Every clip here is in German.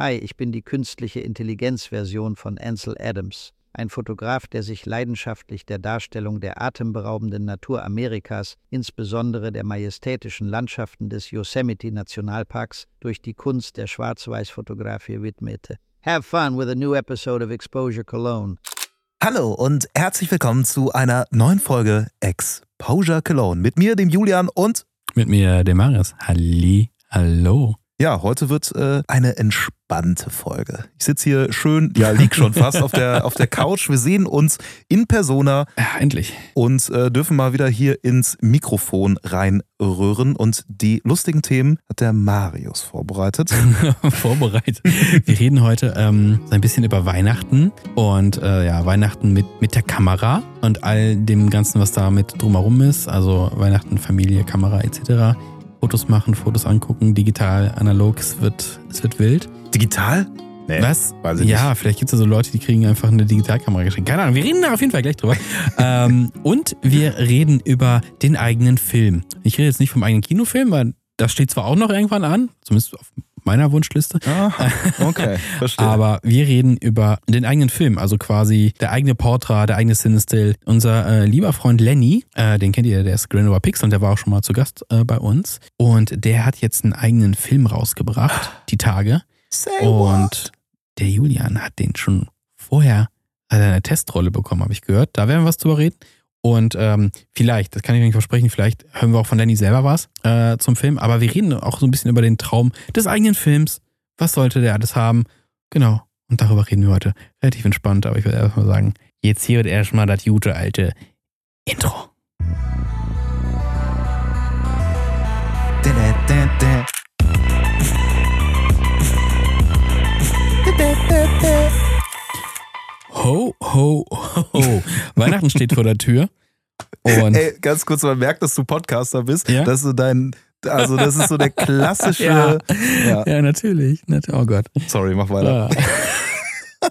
Hi, ich bin die künstliche Intelligenzversion von Ansel Adams, ein Fotograf, der sich leidenschaftlich der Darstellung der atemberaubenden Natur Amerikas, insbesondere der majestätischen Landschaften des Yosemite Nationalparks, durch die Kunst der Schwarz-Weiß-Fotografie widmete. Have fun with a new episode of Exposure Cologne. Hallo und herzlich willkommen zu einer neuen Folge Exposure Cologne mit mir, dem Julian und mit mir, dem Marius. Halli, hallo. Ja, heute wird äh, eine entspannte Folge. Ich sitze hier schön, ja, lieg schon fast auf der, auf der Couch. Wir sehen uns in Persona. Ja, endlich. Und äh, dürfen mal wieder hier ins Mikrofon reinrühren. Und die lustigen Themen hat der Marius vorbereitet. vorbereitet. Wir reden heute ähm, ein bisschen über Weihnachten und äh, ja, Weihnachten mit, mit der Kamera und all dem Ganzen, was damit drumherum ist. Also Weihnachten, Familie, Kamera etc. Fotos machen, Fotos angucken, digital, analog, es wird, es wird wild. Digital? Nee, Was? Ja, vielleicht gibt es ja so Leute, die kriegen einfach eine Digitalkamera geschenkt. Keine Ahnung, wir reden da auf jeden Fall gleich drüber. ähm, und wir reden über den eigenen Film. Ich rede jetzt nicht vom eigenen Kinofilm, weil das steht zwar auch noch irgendwann an, zumindest auf meiner Wunschliste. Aha, okay, verstehe. Aber wir reden über den eigenen Film, also quasi der eigene Portrait, der eigene Cinestill. Unser äh, lieber Freund Lenny, äh, den kennt ihr, der ist Granola Pixel und der war auch schon mal zu Gast äh, bei uns. Und der hat jetzt einen eigenen Film rausgebracht, die Tage. Say und what? der Julian hat den schon vorher eine Testrolle bekommen, habe ich gehört. Da werden wir was drüber reden. Und ähm, vielleicht, das kann ich nicht versprechen, vielleicht hören wir auch von Danny selber was äh, zum Film. Aber wir reden auch so ein bisschen über den Traum des eigenen Films. Was sollte der alles haben? Genau. Und darüber reden wir heute. Relativ entspannt, aber ich würde erstmal sagen, jetzt hier wird erstmal das gute alte Intro. Da, da, da, Ho, ho, ho. Weihnachten steht vor der Tür. Und Ey, ganz kurz, man merkt, dass du Podcaster bist. Ja? Dass du dein, also das ist so der klassische. Ja. ja. ja, natürlich. Oh Gott. Sorry, mach weiter.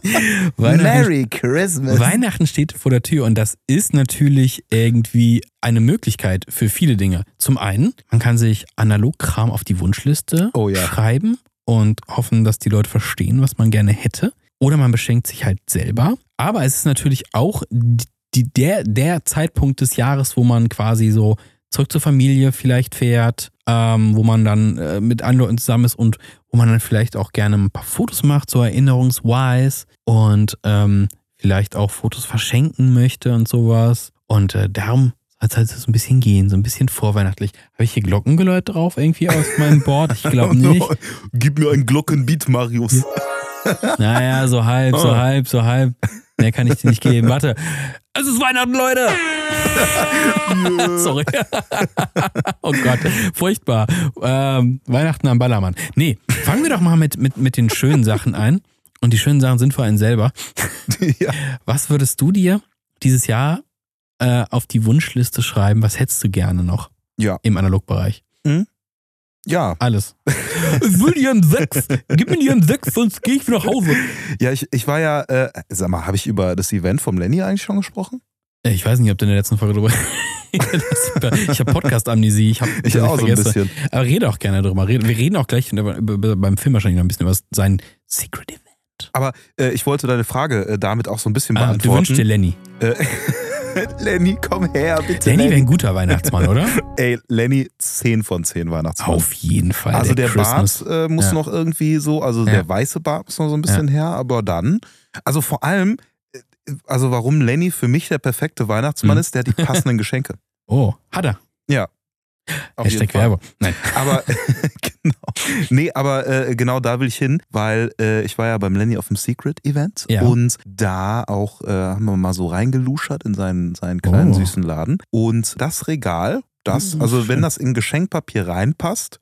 Ja. Merry Christmas. Weihnachten steht vor der Tür und das ist natürlich irgendwie eine Möglichkeit für viele Dinge. Zum einen, man kann sich Analogkram auf die Wunschliste Oh schreiben und hoffen, dass die Leute verstehen, was man gerne hätte. Oder man beschenkt sich halt selber. Aber es ist natürlich auch die, der, der Zeitpunkt des Jahres, wo man quasi so zurück zur Familie vielleicht fährt, ähm, wo man dann äh, mit anderen Leuten zusammen ist und wo man dann vielleicht auch gerne ein paar Fotos macht, so erinnerungswise und ähm, vielleicht auch Fotos verschenken möchte und sowas. Und äh, darum soll es halt so ein bisschen gehen, so ein bisschen vorweihnachtlich. Habe ich hier Glockengeläut drauf irgendwie aus meinem Board? Ich glaube nicht. Gib mir ein Glockenbeat, Marius. Naja, so halb, so Oh. halb, so halb. Mehr kann ich dir nicht geben. Warte. Es ist Weihnachten, Leute! Sorry. oh Gott, furchtbar. Ähm, Weihnachten am Ballermann. Nee, fangen wir doch mal mit, mit, mit den schönen Sachen ein. Und die schönen Sachen sind für einen selber. ja. Was würdest du dir dieses Jahr äh, auf die Wunschliste schreiben? Was hättest du gerne noch Ja. im Analogbereich? Ja. Alles. Ich will dir einen Sechs. Gib mir dir einen Sechs, sonst gehe ich wieder nach Hause. Ja, ich, ich war ja, äh, sag mal, habe ich über das Event vom Lenny eigentlich schon gesprochen? Äh, Ich weiß nicht, ob du in der letzten Folge drüber. Ich habe Podcast-Amnesie. Ich, hab, Ich auch so ein bisschen. Aber rede auch gerne drüber. Wir reden auch gleich über, über, über, beim Film wahrscheinlich noch ein bisschen über sein Secret Event. Aber äh, ich wollte deine Frage äh, damit auch so ein bisschen Ah, beantworten. du wünschst dir Lenny. Äh, Lenny, komm her, bitte. Lenny wäre ein guter Weihnachtsmann, oder? Ey, Lenny, 10 von 10 Weihnachtsmann. Auf jeden Fall. Also der, Christmas. Bart äh, muss Ja. noch irgendwie so, also Ja. der weiße Bart muss noch so ein bisschen her, aber dann, also vor allem, äh, also warum Lenny für mich der perfekte Weihnachtsmann Mhm. ist, der hat die passenden Geschenke. Oh, hat er. Auf Hashtag. Werbung. Nein. Aber genau. Nee, aber äh, genau da will ich hin, weil äh, ich war ja beim Lenny auf dem Secret-Event Ja. und da auch äh, haben wir mal so reingeluschert in seinen, seinen kleinen Oh. süßen Laden. Und das Regal, das, Oh, also wenn das in Geschenkpapier reinpasst,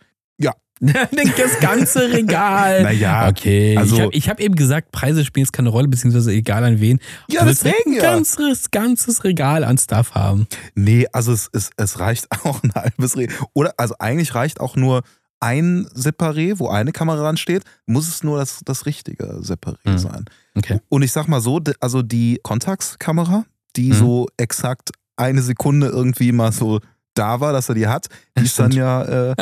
das ganze Regal. naja, Okay, also- ich habe hab eben gesagt, Preise spielen jetzt keine Rolle, beziehungsweise egal an wen. Ja, Du deswegen ein ja. ganzes, ganzes Regal an Stuff haben. Nee, also es, es, es reicht auch ein halbes Re Oder also eigentlich reicht auch nur ein Separé, wo eine Kamera dran steht, muss es nur das, das richtige Separé Mhm. sein. Okay. Und ich sag mal so, also die Contax-Kamera, die Mhm. so exakt eine Sekunde irgendwie mal so da war, dass er die hat, die ist dann ja, äh,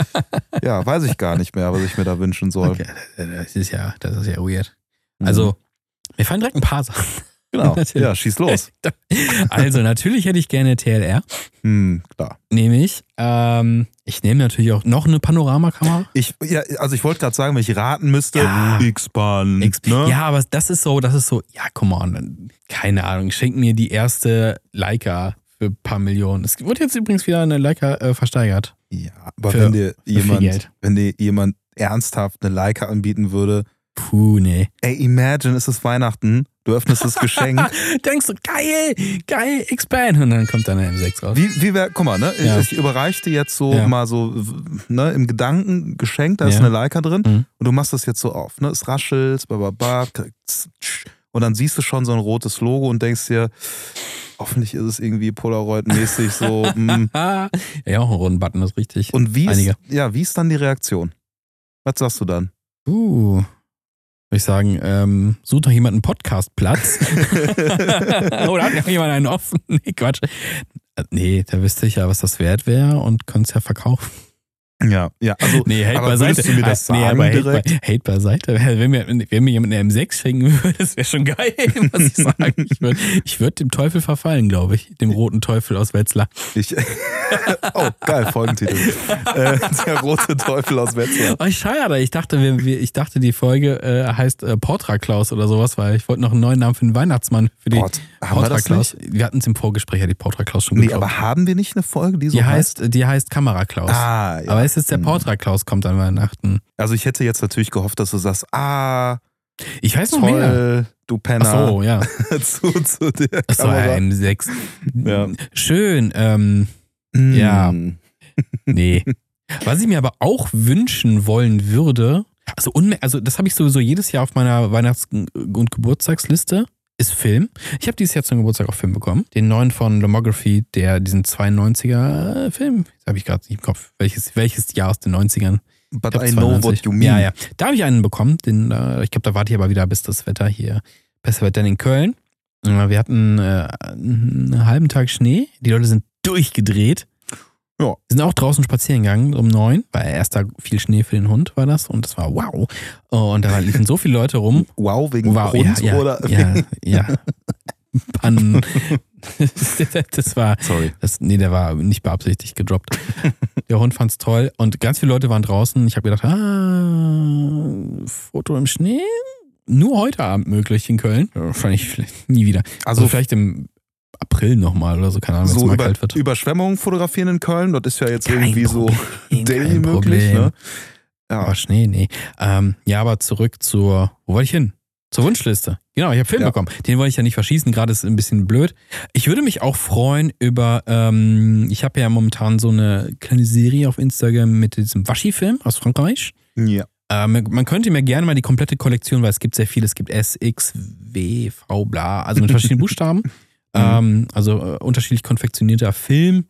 ja, weiß ich gar nicht mehr, was ich mir da wünschen soll. Okay, das ist ja, das ist ja weird. Also, mir fallen direkt ein paar Sachen. genau. natürlich. Ja, schieß los. Also, natürlich hätte ich gerne TLR. Hm, klar. Nehme ich. Ähm, ich nehme natürlich auch noch eine Panoramakamera. Ich, ja, also ich wollte gerade sagen, wenn ich raten müsste, Ja. X-Bahn. Ne? Ja, aber das ist so, das ist so, ja, come on. Keine Ahnung, schenk mir die erste Leica für ein paar Millionen. Es wird jetzt übrigens wieder eine Leica äh, versteigert. Ja, aber Für- wenn dir jemand, wenn dir jemand ernsthaft eine Leica anbieten würde, Puh, nee. ey, imagine, es ist Weihnachten, du öffnest das Geschenk. Denkst du, geil, geil, X-Band. Und dann kommt dann eine M6 raus. Wie, wie wär, guck mal, ne? Ja. Ich überreiche dir jetzt so Ja. mal so, ne, im Gedanken Geschenk, da ist Ja. eine Leica drin Mhm. und du machst das jetzt so auf, ne? Es raschelt, bababa, und dann siehst du schon so ein rotes Logo und denkst dir, hoffentlich ist es irgendwie Polaroid-mäßig so. Ah, ja, auch ein runden Button, das ist richtig. Und wie ist, ja, wie ist dann die Reaktion? Was sagst du dann? Uh, würde ich sagen, ähm, sucht doch jemand einen Podcastplatz. Oder hat noch jemand einen offen? Nee, Quatsch. Äh, Nee, da wüsste ich ja, was das wert wäre und könnte es ja verkaufen. Ja, ja, also Nee, Hate beiseite. du mir das Ah, nee, sagen aber Hate, bei, Hate beiseite. Wenn mir, wenn mir jemand eine M6 schenken würde, das wäre schon geil, muss ich sagen. Ich würde ich würd dem Teufel verfallen, glaube ich. Dem roten Teufel aus Wetzlar. ich. oh, geil, Folgentitel. äh, der rote Teufel aus Wetzlar. Oh, schade. Ich dachte, wir, wir, ich dachte, die Folge äh, heißt äh, Portra Klaus oder sowas, weil ich wollte noch einen neuen Namen für den Weihnachtsmann. Für die wir Portra Klaus. nicht? Wir hatten es im Vorgespräch ja die Portra Klaus schon Nee, geglaubt. aber haben wir nicht eine Folge, die so die heißt, die heißt Kamera Klaus. Ah, ja. Aber es ist der Hm. Portra Klaus kommt an Weihnachten. Also ich hätte jetzt natürlich gehofft, dass du sagst, ah, Ich weiß noch mehr. toll, du Penner. Ach so, ja. zu, zu der Ach so, ja, Kamera. M6. Ja. Schön. Ähm, Mm. Ja. Nee. Was ich mir aber auch wünschen wollen würde, also, also das habe ich sowieso jedes Jahr auf meiner Weihnachts- und Geburtstagsliste, ist Film. Ich habe dieses Jahr zum Geburtstag auch Film bekommen. Den neuen von Lomography, der diesen 92er Film, das habe ich gerade nicht im Kopf, welches, welches Jahr aus den 90ern. But Ich glaub, I know 92. what you mean. Ja, ja. Da habe ich einen bekommen. Den, äh, ich glaube, da warte ich aber wieder, bis das Wetter hier besser wird. Denn in Köln, äh, wir hatten äh, einen halben Tag Schnee. Die Leute sind durchgedreht. Ja. Wir sind auch draußen spazieren gegangen um neun, weil erst da viel Schnee für den Hund war das und das war wow. Und da liefen so viele Leute rum. Wow, wegen Wow, Hund ja, ja, oder? ja, ja. Pannen. das war, Sorry. das, nee, der war nicht beabsichtigt gedroppt. Der Hund fand's toll und ganz viele Leute waren draußen. Ich habe gedacht, ah, Foto im Schnee? Nur heute Abend möglich in Köln. Wahrscheinlich nie wieder. Also, Also vielleicht im April nochmal oder so, keine Ahnung, wenn es so mal über, kalt wird. Überschwemmungen fotografieren in Köln, das ist ja jetzt Kein irgendwie so Problem, daily kein möglich. Ne? Ja. Aber Schnee, nee. Ähm, ja, aber zurück zur, wo wollte ich hin? Zur Wunschliste. Genau, ich habe Film Ja. bekommen. Den wollte ich ja nicht verschießen, gerade ist ein bisschen blöd. Ich würde mich auch freuen über, ähm, ich habe ja momentan so eine kleine Serie auf Instagram mit diesem Waschi-Film aus Frankreich. ja. Ähm, man könnte mir gerne mal die komplette Kollektion, weil es gibt sehr viele, es gibt S, X, W, V, bla, also mit verschiedenen Buchstaben. Ähm, also äh, unterschiedlich konfektionierter Film,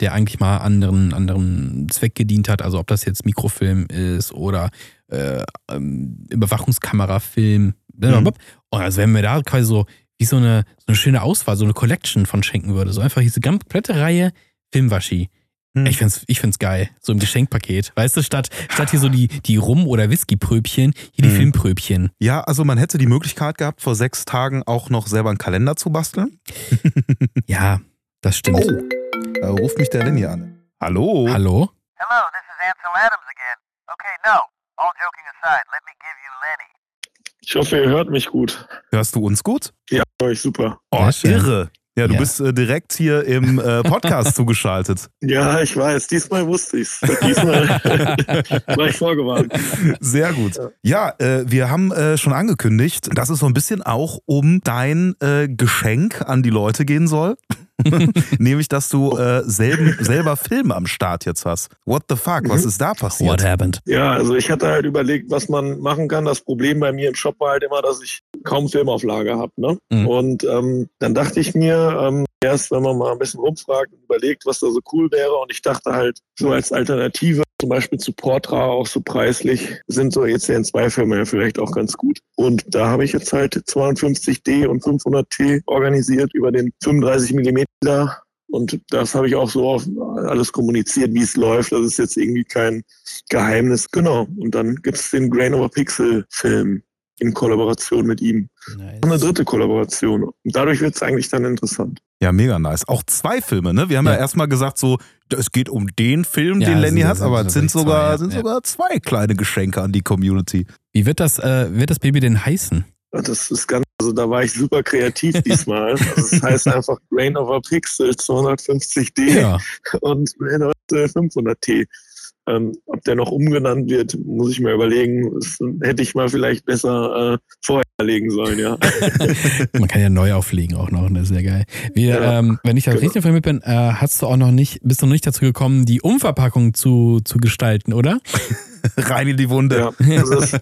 der eigentlich mal anderen, anderen Zweck gedient hat. Also ob das jetzt Mikrofilm ist oder äh, ähm, Überwachungskamerafilm. blablabla. Und also wenn mir da quasi so wie so eine, so eine schöne Auswahl, so eine Collection von schenken würde, so einfach diese komplette Reihe Filmwaschi. Hm. Ich find's, ich find's geil. So im Geschenkpaket. Weißt du, statt, statt hier so die, die Rum- oder Whisky-Pröbchen, hier die Hm. Filmpröbchen. ja, also man hätte die Möglichkeit gehabt, vor sechs Tagen auch noch selber einen Kalender zu basteln. Ja, das stimmt. Oh, da ruft mich der Lenny an. Hallo? Hallo? Hello, this is Ansel Adams again. Okay, no. All joking aside, let me give you Lenny. Ich hoffe, ihr hört mich gut. Hörst du uns gut? Ja, höre ich super. Oh, irre. Ja, du Ja. bist äh, direkt hier im äh, Podcast zugeschaltet. Ja, ich weiß. Diesmal wusste ich's. Diesmal war ich vorgewarnt. Sehr gut. Ja, äh, wir haben äh, schon angekündigt, dass es so ein bisschen auch um dein äh, Geschenk an die Leute gehen soll. Nämlich, dass du äh, selben, selber Filme am Start jetzt hast. What the fuck? Was Mhm. ist da What passiert? happened? Ja, also ich hatte halt überlegt, was man machen kann. Das Problem bei mir im Shop war halt immer, dass ich kaum Filmauflage habe. Ne? Mhm. Und ähm, dann dachte ich mir, ähm, erst wenn man mal ein bisschen rumfragt und überlegt, was da so cool wäre. Und ich dachte halt, so als Alternative, zum Beispiel zu Portra, auch so preislich, sind so ECN2-Filme ja vielleicht auch ganz gut. Und da habe ich jetzt halt 52D und 500T organisiert über den 35 mm. Und das habe ich auch so auf, alles kommuniziert, wie es läuft. Das ist jetzt irgendwie kein Geheimnis. Genau. Und dann gibt's den Grain over Pixel Film in Kollaboration mit ihm. Nice. Eine dritte Kollaboration. Und dadurch wird's eigentlich dann interessant. Ja, mega nice. Auch zwei Filme, ne? Wir haben ja, Ja. erstmal gesagt, so, es geht um den Film, Ja, den es Lenny hat, aber es sind sogar, zwei, ja. sind Ja. sogar zwei kleine Geschenke an die Community. Wie wird das, äh, wird das Baby denn heißen? Das ist ganz, also da war ich super kreativ diesmal. Also das heißt einfach Grain over Pixel 250D Ja. und Grain over 500T. Ähm, ob der noch umgenannt wird, muss ich mir überlegen. Das hätte ich mal vielleicht besser äh, vorher legen sollen, ja. Man kann ja neu auflegen auch noch, das ist ja geil. Wir, Ja, ähm, wenn ich das genau. richtig informiert bin, äh, hast du auch noch nicht, bist du noch nicht dazu gekommen, die Umverpackung zu, zu gestalten, oder? Rein in die Wunde. Ja, also das,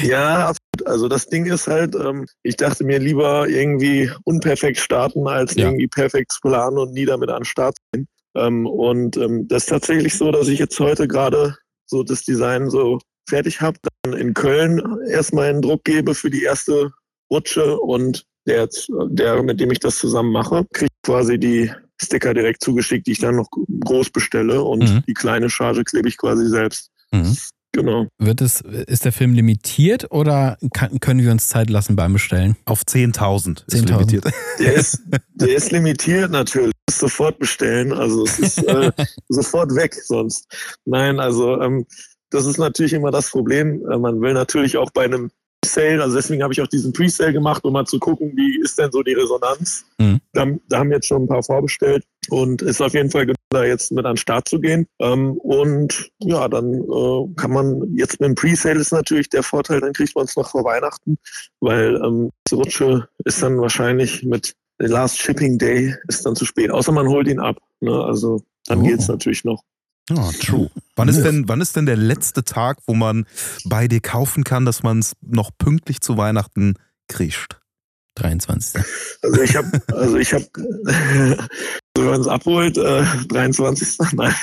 ja, absolut. also das Ding ist halt, ähm, ich dachte mir lieber irgendwie unperfekt starten, als Ja. irgendwie perfekt zu planen und nie damit an den Start gehen. Ähm, und ähm, das ist tatsächlich so, dass ich jetzt heute gerade so das Design so fertig habe, dann in Köln erstmal einen Druck gebe für die erste Rutsche und der, der mit dem ich das zusammen mache, kriegt quasi die Sticker direkt zugeschickt, die ich dann noch groß bestelle und Mhm. die kleine Charge klebe ich quasi selbst. Mhm. Genau. Wird es, ist der Film limitiert oder kann, können wir uns Zeit lassen beim Bestellen? Auf 10.000 ist 10.000. limitiert. Der ist, der ist limitiert natürlich. Muss Sofort bestellen. Also es ist äh, sofort weg sonst. Nein, also ähm, das ist natürlich immer das Problem. Äh, man will natürlich auch bei einem Sale, also deswegen habe ich auch diesen Pre-Sale gemacht, um mal zu gucken, wie ist denn so die Resonanz. Mhm. Da, da haben jetzt schon ein paar vorbestellt und ist auf jeden Fall da jetzt mit an den Start zu gehen. Ähm, und ja, dann äh, kann man jetzt mit dem Pre-Sale ist natürlich der Vorteil, dann kriegt man es noch vor Weihnachten, weil ähm, die Rutsche ist dann wahrscheinlich mit der Last Shipping Day ist dann zu spät, außer man holt ihn ab. Ne? Also dann Oh. geht's natürlich noch. Ja, true. Wann ist, denn, wann ist denn der letzte Tag, wo man bei dir kaufen kann, dass man es noch pünktlich zu Weihnachten kriegt? 23. Also ich habe, also ich habe, wenn man es abholt, äh, 23. Nein.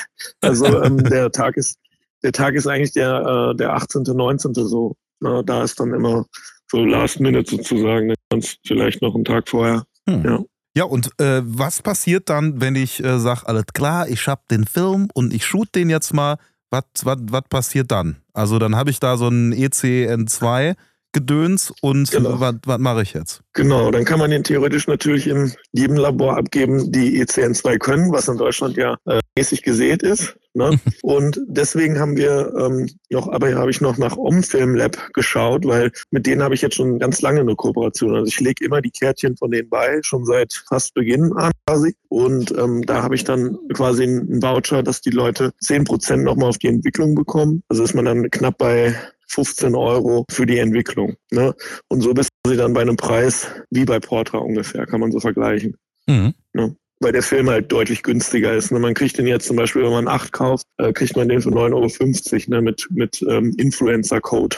Also ähm, der Tag ist, der Tag ist eigentlich der, äh, der 18., 19. so. Na, da ist dann immer so Last Minute sozusagen. Ganz vielleicht noch einen Tag vorher. Hm. Ja. Ja, und äh, was passiert dann, wenn ich äh, sage, alles klar, ich hab den Film und ich shoot den jetzt mal, was passiert dann? Also dann habe ich da so ein E ECN2 Gedöns und Genau. was was mache ich jetzt? Genau, dann kann man den theoretisch natürlich in jedem Labor abgeben, die E ECN2 können, was in Deutschland ja äh, mäßig gesät ist. Ne? Und deswegen haben wir ähm, noch, aber habe ich noch nach Omfilm Lab geschaut, weil mit denen habe ich jetzt schon ganz lange eine Kooperation. Also ich lege immer die Kärtchen von denen bei, schon seit fast Beginn an quasi. Und ähm, da habe ich dann quasi einen Voucher, dass die Leute 10% nochmal auf die Entwicklung bekommen. Also ist man dann knapp bei 15 Euro für die Entwicklung. Ne? Und so bist du dann bei einem Preis wie bei Portra ungefähr, kann man so vergleichen. Mhm. Weil der Film halt deutlich günstiger ist. Ne? Man kriegt den jetzt zum Beispiel, wenn man 8 kauft, äh, kriegt man den für 9,50 Euro ne? mit, mit ähm, Influencer-Code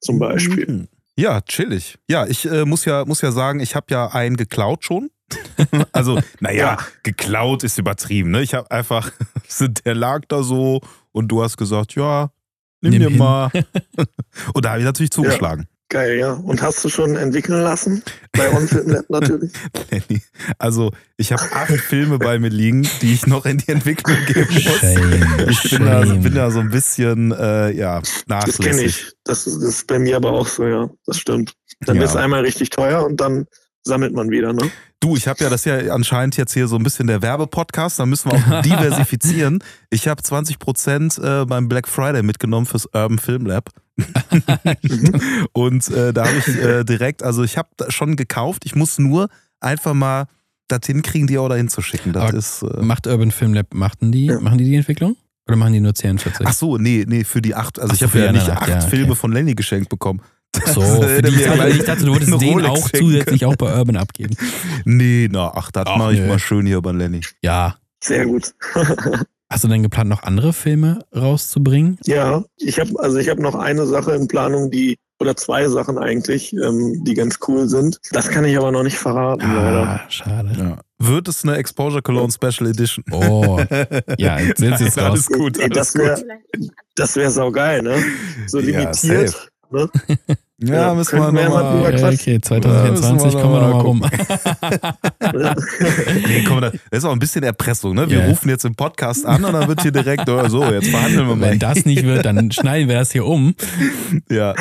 zum Beispiel. Mhm. Ja, chillig. Ja, ich äh, muss ja muss ja sagen, ich habe ja einen geklaut schon. also, naja, Ja. geklaut ist übertrieben. Ne? Ich habe einfach, der lag da so und du hast gesagt, ja, nimm, Nimm dir hin. mal. und da habe ich natürlich zugeschlagen. Geil, ja. Und hast du schon entwickeln lassen? Bei OnFilm Lab natürlich. Also, ich habe acht Filme bei mir liegen, die ich noch in die Entwicklung geben muss. Shame. Ich bin da, bin da so ein bisschen, äh, ja, Das kenne nachlässig. ich. Das ist, das ist bei mir aber auch so, ja. Das stimmt. Dann Ja. wird es einmal richtig teuer und dann sammelt man wieder, ne? Du, ich habe ja das ja anscheinend jetzt hier so ein bisschen der Werbepodcast, da müssen wir auch diversifizieren. Ich habe 20% äh, beim Black Friday mitgenommen fürs Urban Film Lab. Und äh, da habe ich äh, direkt, also ich habe schon gekauft, ich muss nur einfach mal das hinkriegen, die auch dahin zu schicken. Das Aber ist. Äh, Macht Urban Film Lab, machten die, Ja. machen die die Entwicklung? Oder machen die nur 42? ach so, nee, nee, für die acht. Also Ach ich so, habe ja nicht acht ja, okay. Filme von Lenny geschenkt bekommen. So, für die, mir ich, dachte, du würdest den Rolex auch schenken zusätzlich auch bei Urban abgeben. Nee, na, ach, das Ach, mache ich nö. mal schön hier bei Lenny. Ja. Sehr gut. Hast du denn geplant, noch andere Filme rauszubringen? Ja, ich habe also ich habe noch eine Sache in Planung, die oder zwei Sachen eigentlich, ähm, die ganz cool sind. Das kann ich aber noch nicht verraten, leider. Ah, schade. Ja. Wird es eine Exposure Cologne Special Edition? Oh, ja, jetzt ist Nein, raus. alles gut, Ey, alles das wäre das wäre saugeil, ne? So Ja, limitiert. safe. Ne? Ja, Ja, müssen wir nochmal. Ja, okay, 2024 Ja, kommen wir nochmal rum. Nee, komm, das ist auch ein bisschen Erpressung, ne? Wir Ja. rufen jetzt im Podcast an und dann wird hier direkt, oh, so, jetzt verhandeln wir mal. Wenn das nicht wird, dann schneiden wir das hier um. Ja.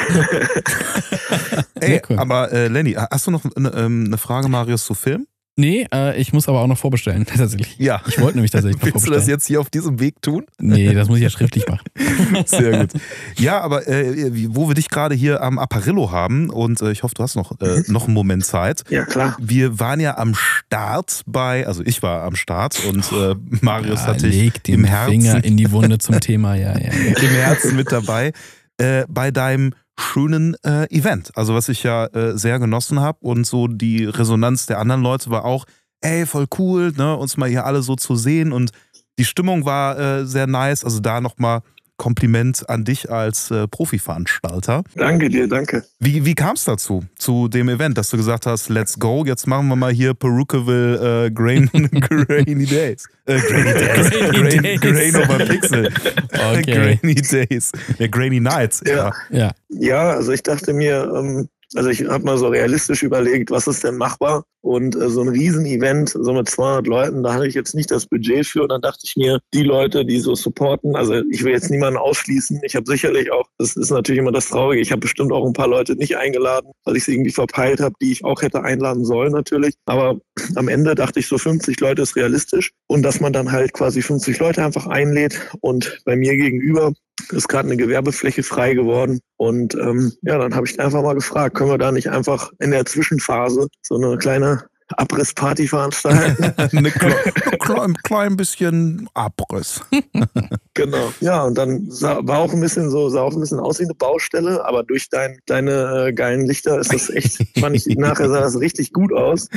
Ey, cool. aber äh, Lenny, hast du noch eine, ähm, eine Frage, Marius, zu Film? Nee, äh, ich muss aber auch noch vorbestellen, tatsächlich. Ja. Ich wollte nämlich tatsächlich noch Willst du das jetzt hier auf diesem Weg tun? Nee, das muss ich ja schriftlich machen. Sehr gut. Ja, aber äh, wo wir dich gerade hier am Apparillo haben und äh, ich hoffe, du hast noch, äh, noch einen Moment Zeit. Ja, klar. Wir waren ja am Start bei, also ich war am Start und äh, Marius Ja, hatte ich leg den im Herzen, Finger in die Wunde zum Thema, ja, ja. im Herzen mit dabei äh, bei deinem schönen äh, Event. Also was ich ja äh, sehr genossen habe und so die Resonanz der anderen Leute war auch, ey, voll cool, ne, uns mal hier alle so zu sehen und die Stimmung war äh, sehr nice. Also da nochmal Kompliment an dich als äh, Profi-Veranstalter. Danke dir, danke. Wie, wie kam es dazu, zu dem Event, dass du gesagt hast, let's go, jetzt machen wir mal hier Perukaville äh, Grain, Grainy Days. Äh, Grainy Days. Grainy Grain, Days. Grain over Pixel. Okay. Grainy Days. Ja, Grainy Nights. Ja. Ja, Ja, also ich dachte mir, ähm, also ich habe mal so realistisch überlegt, was ist denn machbar? Und äh, so ein Riesenevent, so mit 200 Leuten, da hatte ich jetzt nicht das Budget für. Und dann dachte ich mir, die Leute, die so supporten, also ich will jetzt niemanden ausschließen. Ich habe sicherlich auch, das ist natürlich immer das Traurige, ich habe bestimmt auch ein paar Leute nicht eingeladen, weil ich sie irgendwie verpeilt habe, die ich auch hätte einladen sollen natürlich. Aber am Ende dachte ich, so 50 Leute ist realistisch. Und dass man dann halt quasi 50 Leute einfach einlädt. Und bei mir gegenüber ist gerade eine Gewerbefläche frei geworden. Und ähm, ja, dann habe ich einfach mal gefragt, können wir da nicht einfach in der Zwischenphase so eine kleine Abrissparty veranstalten? Eine kle klein, klein bisschen Abriss. genau. Ja, und dann sah, war auch ein bisschen so, sah auch ein bisschen aus wie eine Baustelle, aber durch dein, deine äh, geilen Lichter ist das echt, fand ich, nachher sah das richtig gut aus.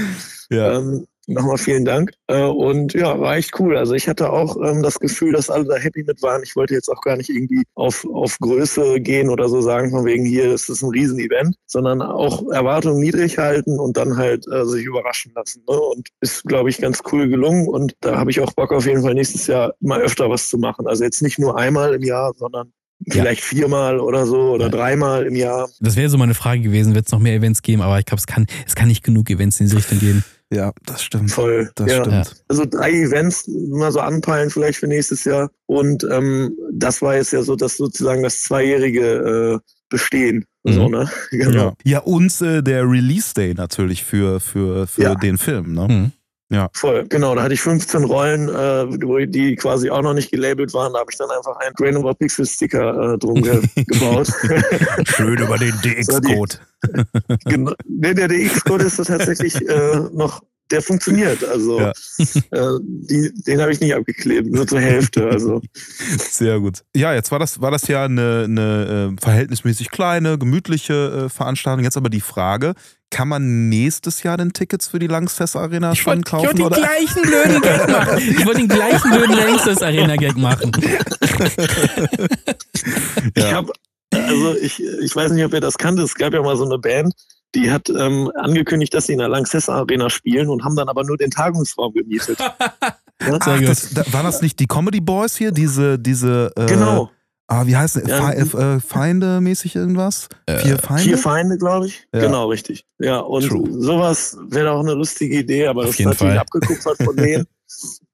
Ja. Ähm, Nochmal vielen Dank. Äh, und ja, war echt cool. Also ich hatte auch ähm, das Gefühl, dass alle da happy mit waren. Ich wollte jetzt auch gar nicht irgendwie auf, auf Größe gehen oder so sagen, von wegen hier ist es ein Riesenevent, sondern auch Erwartungen niedrig halten und dann halt äh, sich überraschen lassen. Ne? Und ist, glaube ich, ganz cool gelungen. Und da habe ich auch Bock auf jeden Fall nächstes Jahr mal öfter was zu machen. Also jetzt nicht nur einmal im Jahr, sondern vielleicht viermal oder so oder Ja. dreimal im Jahr. das wäre so meine Frage gewesen, wird es noch mehr Events geben, aber ich glaube, es kann, es kann nicht genug Events in diese Richtung geben. Ja, das stimmt. Voll. Das ja. stimmt. Also drei Events mal so anpeilen vielleicht für nächstes Jahr. Und ähm, das war jetzt ja so das sozusagen das zweijährige äh, Bestehen. Mhm. So, ne? Genau. Ja, ja und äh, der Release Day natürlich für, für, für Ja. den Film. Ne? Mhm. Voll, genau. Da hatte ich 15 Rollen, äh, die quasi auch noch nicht gelabelt waren. Da habe ich dann einfach einen Grain over Pixel Sticker äh, drum ge gebaut. Schön über den DX-Code. genau. Nee, der DX-Code ist tatsächlich äh, noch, der funktioniert. Also Ja. äh, die, den habe ich nicht abgeklebt, nur zur Hälfte. Also Sehr gut. Ja, jetzt war das, war das ja eine, eine äh, verhältnismäßig kleine, gemütliche äh, Veranstaltung. Jetzt aber die Frage, kann man nächstes Jahr denn Tickets für die Langsess Arena Ich schon wollte kaufen? wollt den oder? gleichen blöden Gag machen. Ich wollte den gleichen blöden Langstes Arena Gag machen. Ich Ja. habe, also ich, ich weiß nicht, ob ihr das kanntet. Es gab ja mal so eine Band, die hat ähm, angekündigt, dass sie in der Lanxess Arena spielen und haben dann aber nur den Tagungsraum gemietet. Ja? Ach, das, da, war das nicht die Comedy Boys hier? Diese, diese äh, Genau. Ah, wie heißt es? Ja, äh, Feinde-mäßig irgendwas? Vier Feinde? Vier Feinde, glaube ich. Ja. Genau, richtig. Ja, und True. sowas wäre auch eine lustige Idee, aber Auf das ist jeden natürlich Fall. abgekupfert von denen.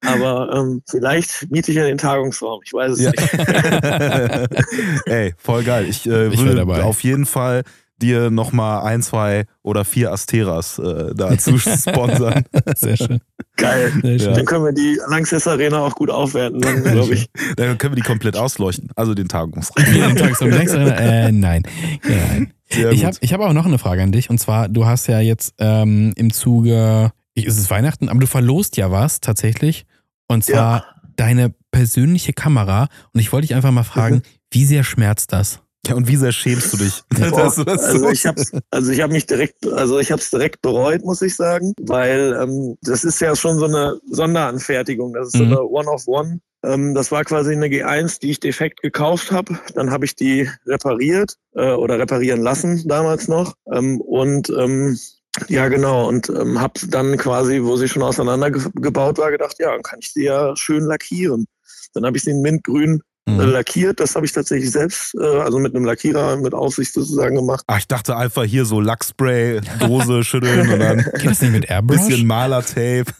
Aber ähm, vielleicht miete ich ja den Tagungsraum. Ich weiß es Ja. nicht. Ey, voll geil. Ich, äh, Ich würde dabei. auf jeden Fall dir nochmal ein, zwei oder vier Asteras äh, dazu sponsern. Sehr schön. Geil. Sehr schön. Dann können wir die Lanxess Arena auch gut aufwerten, dann glaube ich. Dann können wir die komplett ausleuchten. Also den Tagungsraum. Jeden Tag zum Langstes Arena? Äh, nein. nein. Sehr Ich habe ich hab auch noch eine Frage an dich. Und zwar, du hast ja jetzt ähm, im Zuge, ist es Weihnachten, aber du verlost ja was tatsächlich. Und zwar deine persönliche Kamera. Und ich wollte dich einfach mal fragen, Mhm. wie sehr schmerzt das? Ja, und wie sehr schämst du dich? Boah, also so- ich habe also ich habe mich direkt also ich habe es direkt bereut muss ich sagen weil ähm, das ist ja schon so eine Sonderanfertigung das ist so Mhm. eine One of One ähm, das war quasi eine G1 die ich defekt gekauft habe dann habe ich die repariert äh, oder reparieren lassen damals noch ähm, und ähm, ja, genau. Und ähm, habe dann quasi, wo sie schon auseinandergebaut war, gedacht, ja, dann kann ich sie ja schön lackieren. Dann habe ich sie in Mintgrün Mhm. äh, lackiert. Das habe ich tatsächlich selbst, äh, also mit einem Lackierer mit Aufsicht sozusagen gemacht. Ach, ich dachte einfach hier so Lackspray, Dose schütteln und dann Geht das nicht mit ein Airbrush? bisschen Malertape.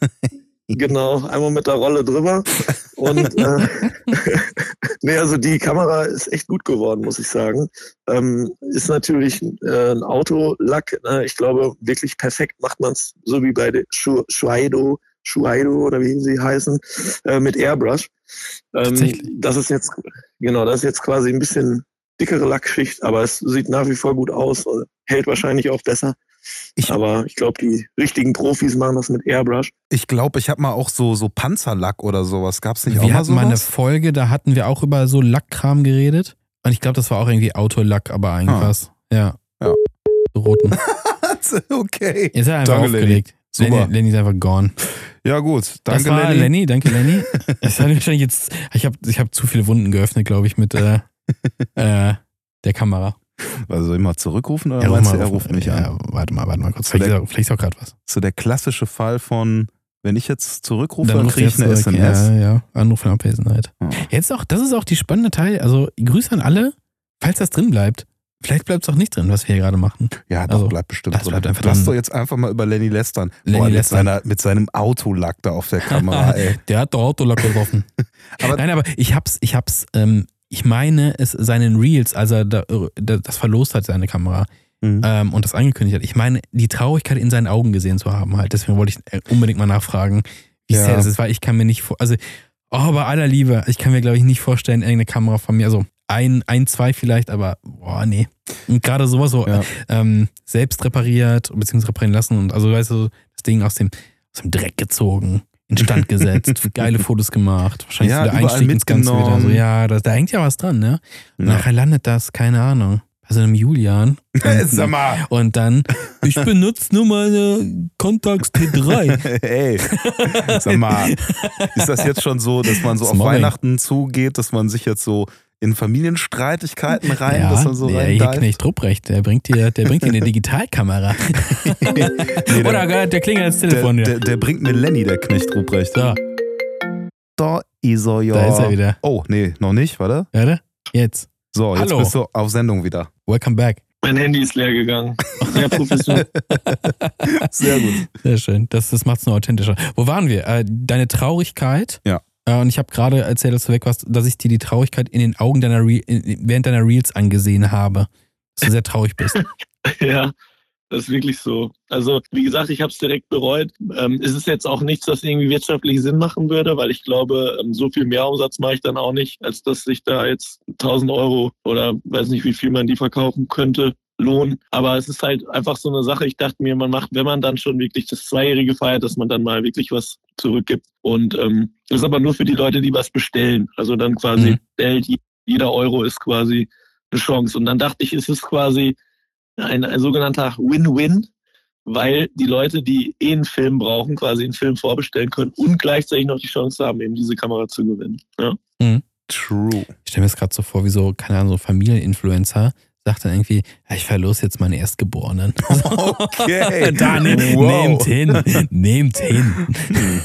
Genau, einmal mit der Rolle drüber. Und äh, nee, also die Kamera ist echt gut geworden, muss ich sagen. Ähm, ist natürlich äh, ein Autolack. Ne? Ich glaube, wirklich perfekt macht man es, so wie bei der Shu Shuaido, oder wie sie heißen, äh, mit Airbrush. Ähm, Tatsächlich? das ist jetzt, genau, das ist jetzt quasi ein bisschen dickere Lackschicht, aber es sieht nach wie vor gut aus, hält wahrscheinlich auch besser. Ich- aber ich glaube, die richtigen Profis machen das mit Airbrush. Ich glaube, ich habe mal auch so, so Panzerlack oder sowas. Gab es nicht auch Wir mal hatten mal eine sowas? Folge, da hatten wir auch über so Lackkram geredet. Und ich glaube, das war auch irgendwie Autolack, aber Ah. irgendwas. Ja. Ja. So roten. okay. Jetzt ist er einfach Danke, Lenny. aufgelegt. Super. Lenny, Lenny ist einfach gone. Ja, gut. Danke, das war Lenny. Lenny. Danke, Lenny. Ich wahrscheinlich jetzt, ich habe ich hab zu viele Wunden geöffnet, glaube ich, mit äh, äh, der Kamera. Also soll ich mal zurückrufen oder Ja, meinst du, er ruf- ruft mich ja, an? Warte mal, warte mal kurz. Vielleicht, der- ist auch- vielleicht ist auch gerade was. So der klassische Fall von, wenn ich jetzt zurückrufe, dann, ruft kriege ich eine zurück. SMS. Ja, ja, Anruf in Abwesenheit. Ja. Jetzt auch, das ist auch die spannende Teil. Also Grüße an alle, falls das drin bleibt. Vielleicht bleibt es auch nicht drin, was wir hier gerade machen. Ja, doch, Also, bleibt bestimmt das drin. bleibt einfach Lass drin. doch jetzt einfach mal über Lenny lästern. Lenny Boah, mit, lästern. seiner, mit seinem Autolack da auf der Kamera, ey. Der hat doch Autolack getroffen. Aber- Nein, aber ich hab's, ich hab's, ähm, ich meine es seinen Reels, als er da, da, das verlost hat, seine Kamera, Mhm. ähm, und das angekündigt hat. Ich meine, die Traurigkeit in seinen Augen gesehen zu haben halt. Deswegen wollte ich äh, unbedingt mal nachfragen, wie Ja. sehr das ist, weil ich kann mir nicht vor, also, oh, bei aller Liebe, ich kann mir, glaube ich, nicht vorstellen, irgendeine Kamera von mir, also ein, ein, zwei vielleicht, aber boah, nee. Und gerade sowas so Ja. ähm, selbst repariert, beziehungsweise reparieren lassen und also weißt du, das Ding aus dem, aus dem Dreck gezogen, instand gesetzt, geile Fotos gemacht, wahrscheinlich Ja, so der Einstieg ins Ganze wieder. So, ja, da, da hängt ja was dran, ne? Ja. nachher landet das, keine Ahnung, bei so einem Julian. Sag mal. Und dann, ich benutze nur meine Contax T3. Ey, sag mal, ist das jetzt schon so, dass man so Das auf. Weihnachten zugeht, dass man sich jetzt so in Familienstreitigkeiten rein, dass ja, man so der rein hier Knecht Rupprecht, der bringt dir, der bringt dir eine Digitalkamera. Nee, Oder der, der klingelt ins der, Telefon. der, wieder. der bringt mir Lenny, der Knecht Ruprecht. So, Da ist er ja. da ist er wieder. Oh, nee, noch nicht, warte. Warte, jetzt. So, jetzt Hallo. bist du auf Sendung wieder. Welcome back. Mein Handy ist leer gegangen. Sehr professionell. Sehr gut. Sehr schön. Das, das macht es nur authentischer. Wo waren wir? Äh, deine Traurigkeit. Ja. Äh, und ich habe gerade erzählt, dass du weg warst, dass ich dir die Traurigkeit in den Augen deiner Re in, während deiner Reels angesehen habe. Dass du sehr traurig bist. ja, das ist wirklich so. Also, wie gesagt, ich habe es direkt bereut. Ähm, es ist jetzt auch nichts, was irgendwie wirtschaftlich Sinn machen würde, weil ich glaube, ähm, so viel Mehrumsatz mache ich dann auch nicht, als dass sich da jetzt 1000 Euro oder weiß nicht, wie viel man die verkaufen könnte, lohnen. Aber es ist halt einfach so eine Sache. Ich dachte mir, man macht, wenn man dann schon wirklich das Zweijährige feiert, dass man dann mal wirklich was zurückgibt. Und ähm, das ist aber nur für die Leute, die was bestellen. Also dann quasi Mhm. Geld, jeder Euro ist quasi eine Chance. Und dann dachte ich, es ist quasi ein, ein sogenannter Win-Win, weil die Leute, die eh einen Film brauchen, quasi einen Film vorbestellen können und gleichzeitig noch die Chance haben, eben diese Kamera zu gewinnen. Ja. True. Ich stelle mir das gerade so vor, wie so, keine Ahnung, so Familieninfluencer sagt dann irgendwie, ja, ich verlose jetzt meinen Erstgeborenen. Okay. da, ne, Wow. Nehmt hin. Nehmt hin.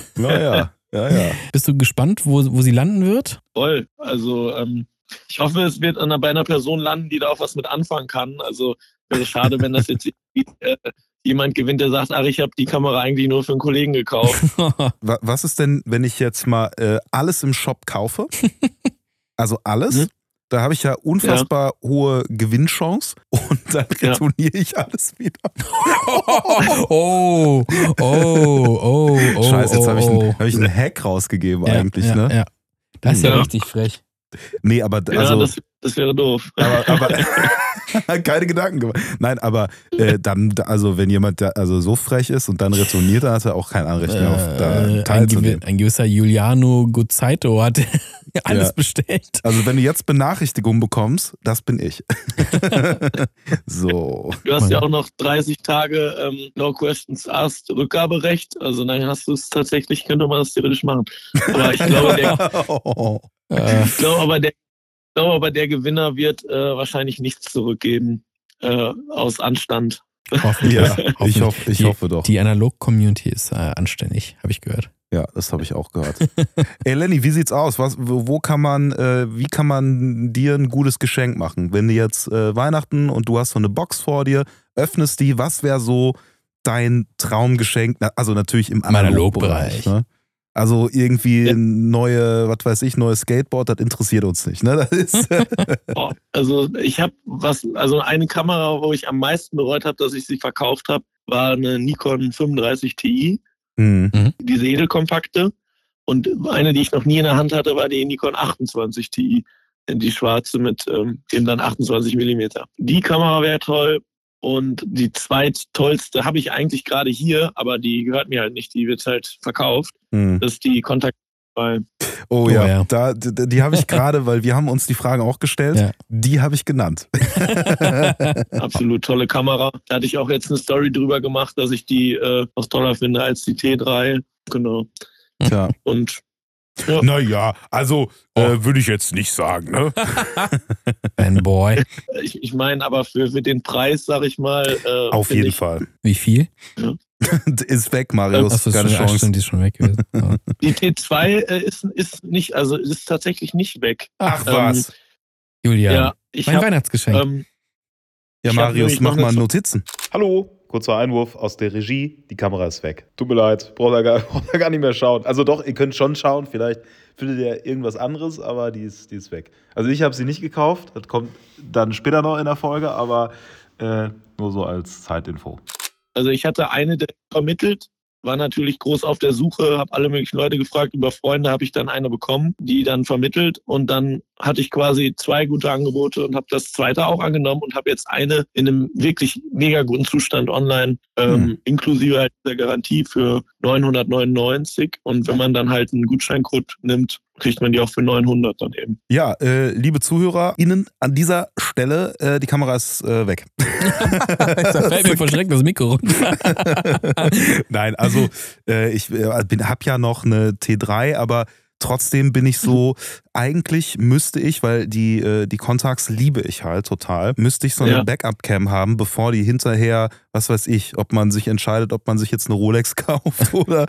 Naja, ja, ja. Bist du gespannt, wo, wo sie landen wird? Voll. Also ähm, ich hoffe, es wird an, bei einer Person landen, die da auch was mit anfangen kann. Also wäre schade, wenn das jetzt äh, jemand gewinnt, der sagt, ach, ich habe die Kamera eigentlich nur für einen Kollegen gekauft. Wa- Was ist denn, wenn ich jetzt mal äh, alles im Shop kaufe? Also alles? Da habe ich ja unfassbar hohe Gewinnchance und dann Ja. retourniere ich alles wieder. oh, oh, oh, oh. Scheiße, jetzt habe ich, oh, einen- hab ich einen Hack rausgegeben Ja, eigentlich, ja, ne? Ja. Das ist ja, Ja. richtig frech. Nee, aber ja, also, das, das wäre doof. aber, aber keine Gedanken gemacht. Nein, aber äh, dann, also wenn jemand da, also so frech ist und dann retourniert, dann hat er auch kein Anrecht mehr auf da Äh, ein, teilzunehmen. gewi- ein gewisser Giuliano Guzzaito hat alles Ja. bestellt. Also wenn du jetzt Benachrichtigung bekommst, das bin ich. so. Du hast ja auch noch 30 Tage ähm, No Questions Asked Rückgaberecht. Also dann hast du es tatsächlich, könnte man das theoretisch machen. Aber ich glaube, der, Äh, ich glaube aber, der, glaube aber der Gewinner wird äh, wahrscheinlich nichts zurückgeben äh, aus Anstand. Hoffentlich. Ja, Hoffentlich. ich hoffe, ich die, hoffe doch. Die Analog-Community ist äh, anständig, habe ich gehört. Ja, das habe ich auch gehört. Ey Lenny, wie sieht's aus? Was, wo, wo kann man, äh, wie kann man dir ein gutes Geschenk machen? Wenn du jetzt äh, Weihnachten und du hast so eine Box vor dir, öffnest die, was wäre so dein Traumgeschenk? Na, Also natürlich im Analogbereich. Analogbereich. Ne? Also irgendwie Ja. ein neue, was weiß ich, neues Skateboard, das interessiert uns nicht. Ne? Das ist, Oh, also ich habe was, also eine Kamera, wo ich am meisten bereut habe, dass ich sie verkauft habe, war eine Nikon 35 Ti, hm. diese edelkompakte. Und eine, die ich noch nie in der Hand hatte, war die Nikon 28 Ti, die schwarze mit ähm, eben dann 28 Millimeter. Die Kamera wäre toll. Und die zweittollste habe ich eigentlich gerade hier, aber die gehört mir halt nicht, die wird halt verkauft. Hm. Das ist die Kontakt Oh, Oh ja, ja. Da, die, die habe ich gerade, weil wir haben uns die Fragen auch gestellt. Ja. Die habe ich genannt. Absolut tolle Kamera. Da hatte ich auch jetzt eine Story drüber gemacht, dass ich die äh, noch toller finde als die T3. Genau. Tja. Und Naja, also äh, würde ich jetzt nicht sagen. Ne? Fanboy. ich, ich meine, aber für, für den Preis, sag ich mal. Äh, Auf jeden ich, Fall. Wie viel? ist weg, Marius. Achso, Keine Chance. stimmt, die ist schon weg gewesen. Ja. Die T2 äh, ist, ist nicht, also ist tatsächlich nicht weg. Ach Ähm, was. Julian, Ja, ich mein habe. Weihnachtsgeschenk. Ähm, Ja, hab Marius, mach mal Notizen. Hallo, kurzer Einwurf aus der Regie. Die Kamera ist weg. Tut mir leid, braucht ihr gar, braucht ihr gar nicht mehr schauen. Also doch, ihr könnt schon schauen, vielleicht findet ihr irgendwas anderes, aber die ist, die ist weg. Also ich habe sie nicht gekauft, das kommt dann später noch in der Folge, aber äh, nur so als Zeitinfo. Also ich hatte eine vermittelt, war natürlich groß auf der Suche, habe alle möglichen Leute gefragt, über Freunde habe ich dann eine bekommen, die dann vermittelt und dann hatte ich quasi zwei gute Angebote und habe das zweite auch angenommen und habe jetzt eine in einem wirklich mega guten Zustand online, ähm, Hm. inklusive halt der Garantie für 999 und wenn man dann halt einen Gutscheincode nimmt, kriegt man die auch für 900 dann eben. Ja, äh, liebe Zuhörer, Ihnen an dieser Stelle, äh, die Kamera ist äh, weg. da fällt mir verschreckt das Mikro runter. Nein, also äh, ich äh, bin, hab ja noch eine T3, aber trotzdem bin ich so, eigentlich müsste ich, weil die, äh, die Contacts liebe ich halt total, müsste ich so eine Ja. Backup-Cam haben, bevor die hinterher, was weiß ich, ob man sich entscheidet, ob man sich jetzt eine Rolex kauft oder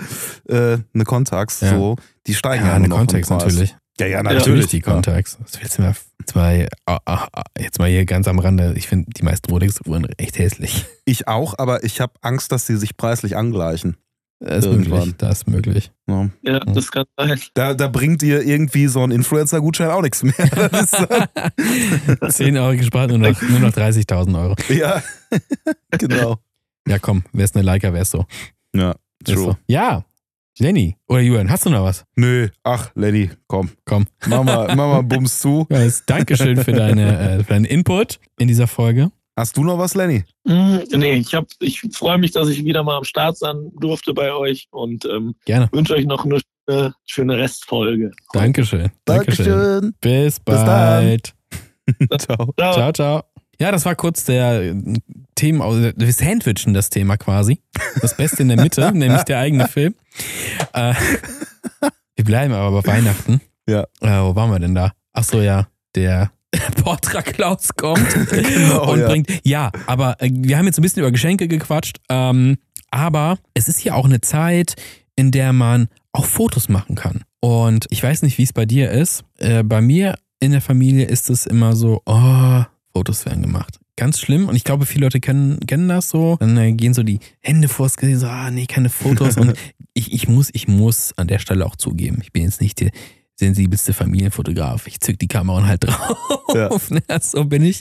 äh, eine Contacts. Ja. So, die steigen Ja, ja, eine noch natürlich. Ja, ja, Natürlich natürlich. die Contacts. Mal, jetzt mal, ah, ah, ah, jetzt mal hier ganz am Rande. Ich finde die meisten Rolex-Uhren echt hässlich. Ich auch, aber ich habe Angst, dass sie sich preislich angleichen. Das ist Irgendwann. möglich. Das ist möglich. Ja. Ja, das kann sein. Da, da bringt dir irgendwie so ein Influencer-Gutschein auch nichts mehr. Das ist, äh, 10 Euro gespart, nur noch, nur noch 30.000 Euro. ja, genau. Ja, komm, wär's eine Leica, wär's so. Ja, Ist so. Ja, Lenny oder Julian, hast du noch was? Nö, ach, Lenny, komm. Komm. Mach mal, mach mal Bums zu. Yes, Dankeschön für, deine, äh, für deinen Input in dieser Folge. Hast du noch was, Lenny? Mm, Nee, ich, hab, ich freue mich, dass ich wieder mal am Start sein durfte bei euch und ähm, Gerne. wünsche euch noch eine schöne, schöne Restfolge. Dankeschön. Dankeschön. Dankeschön. Bis dann. bald. Ciao. Ciao. Ciao, ciao. Ja, das war kurz der äh, Thema, also wir sandwichen das Thema quasi. Das Beste in der Mitte, nämlich der eigene Film. Äh, wir bleiben aber bei Weihnachten. Ja. Äh, wo waren wir denn da? Ach so, ja, der Portra Klaus kommt Genau, und ja. bringt. Ja, aber äh, wir haben jetzt ein bisschen über Geschenke gequatscht. Ähm, aber es ist ja auch eine Zeit, in der man auch Fotos machen kann. Und ich weiß nicht, wie es bei dir ist. Äh, bei mir in der Familie ist es immer so, oh, Fotos werden gemacht. Ganz schlimm. Und ich glaube, viele Leute kennen, kennen das so. Dann äh, gehen so die Hände vors Gesicht, so, ah, nee, keine Fotos. Und ich, ich muss, ich muss an der Stelle auch zugeben, ich bin jetzt nicht der sensibelste Familienfotograf. Ich zück die Kamera und halt drauf. Ne, so bin ich.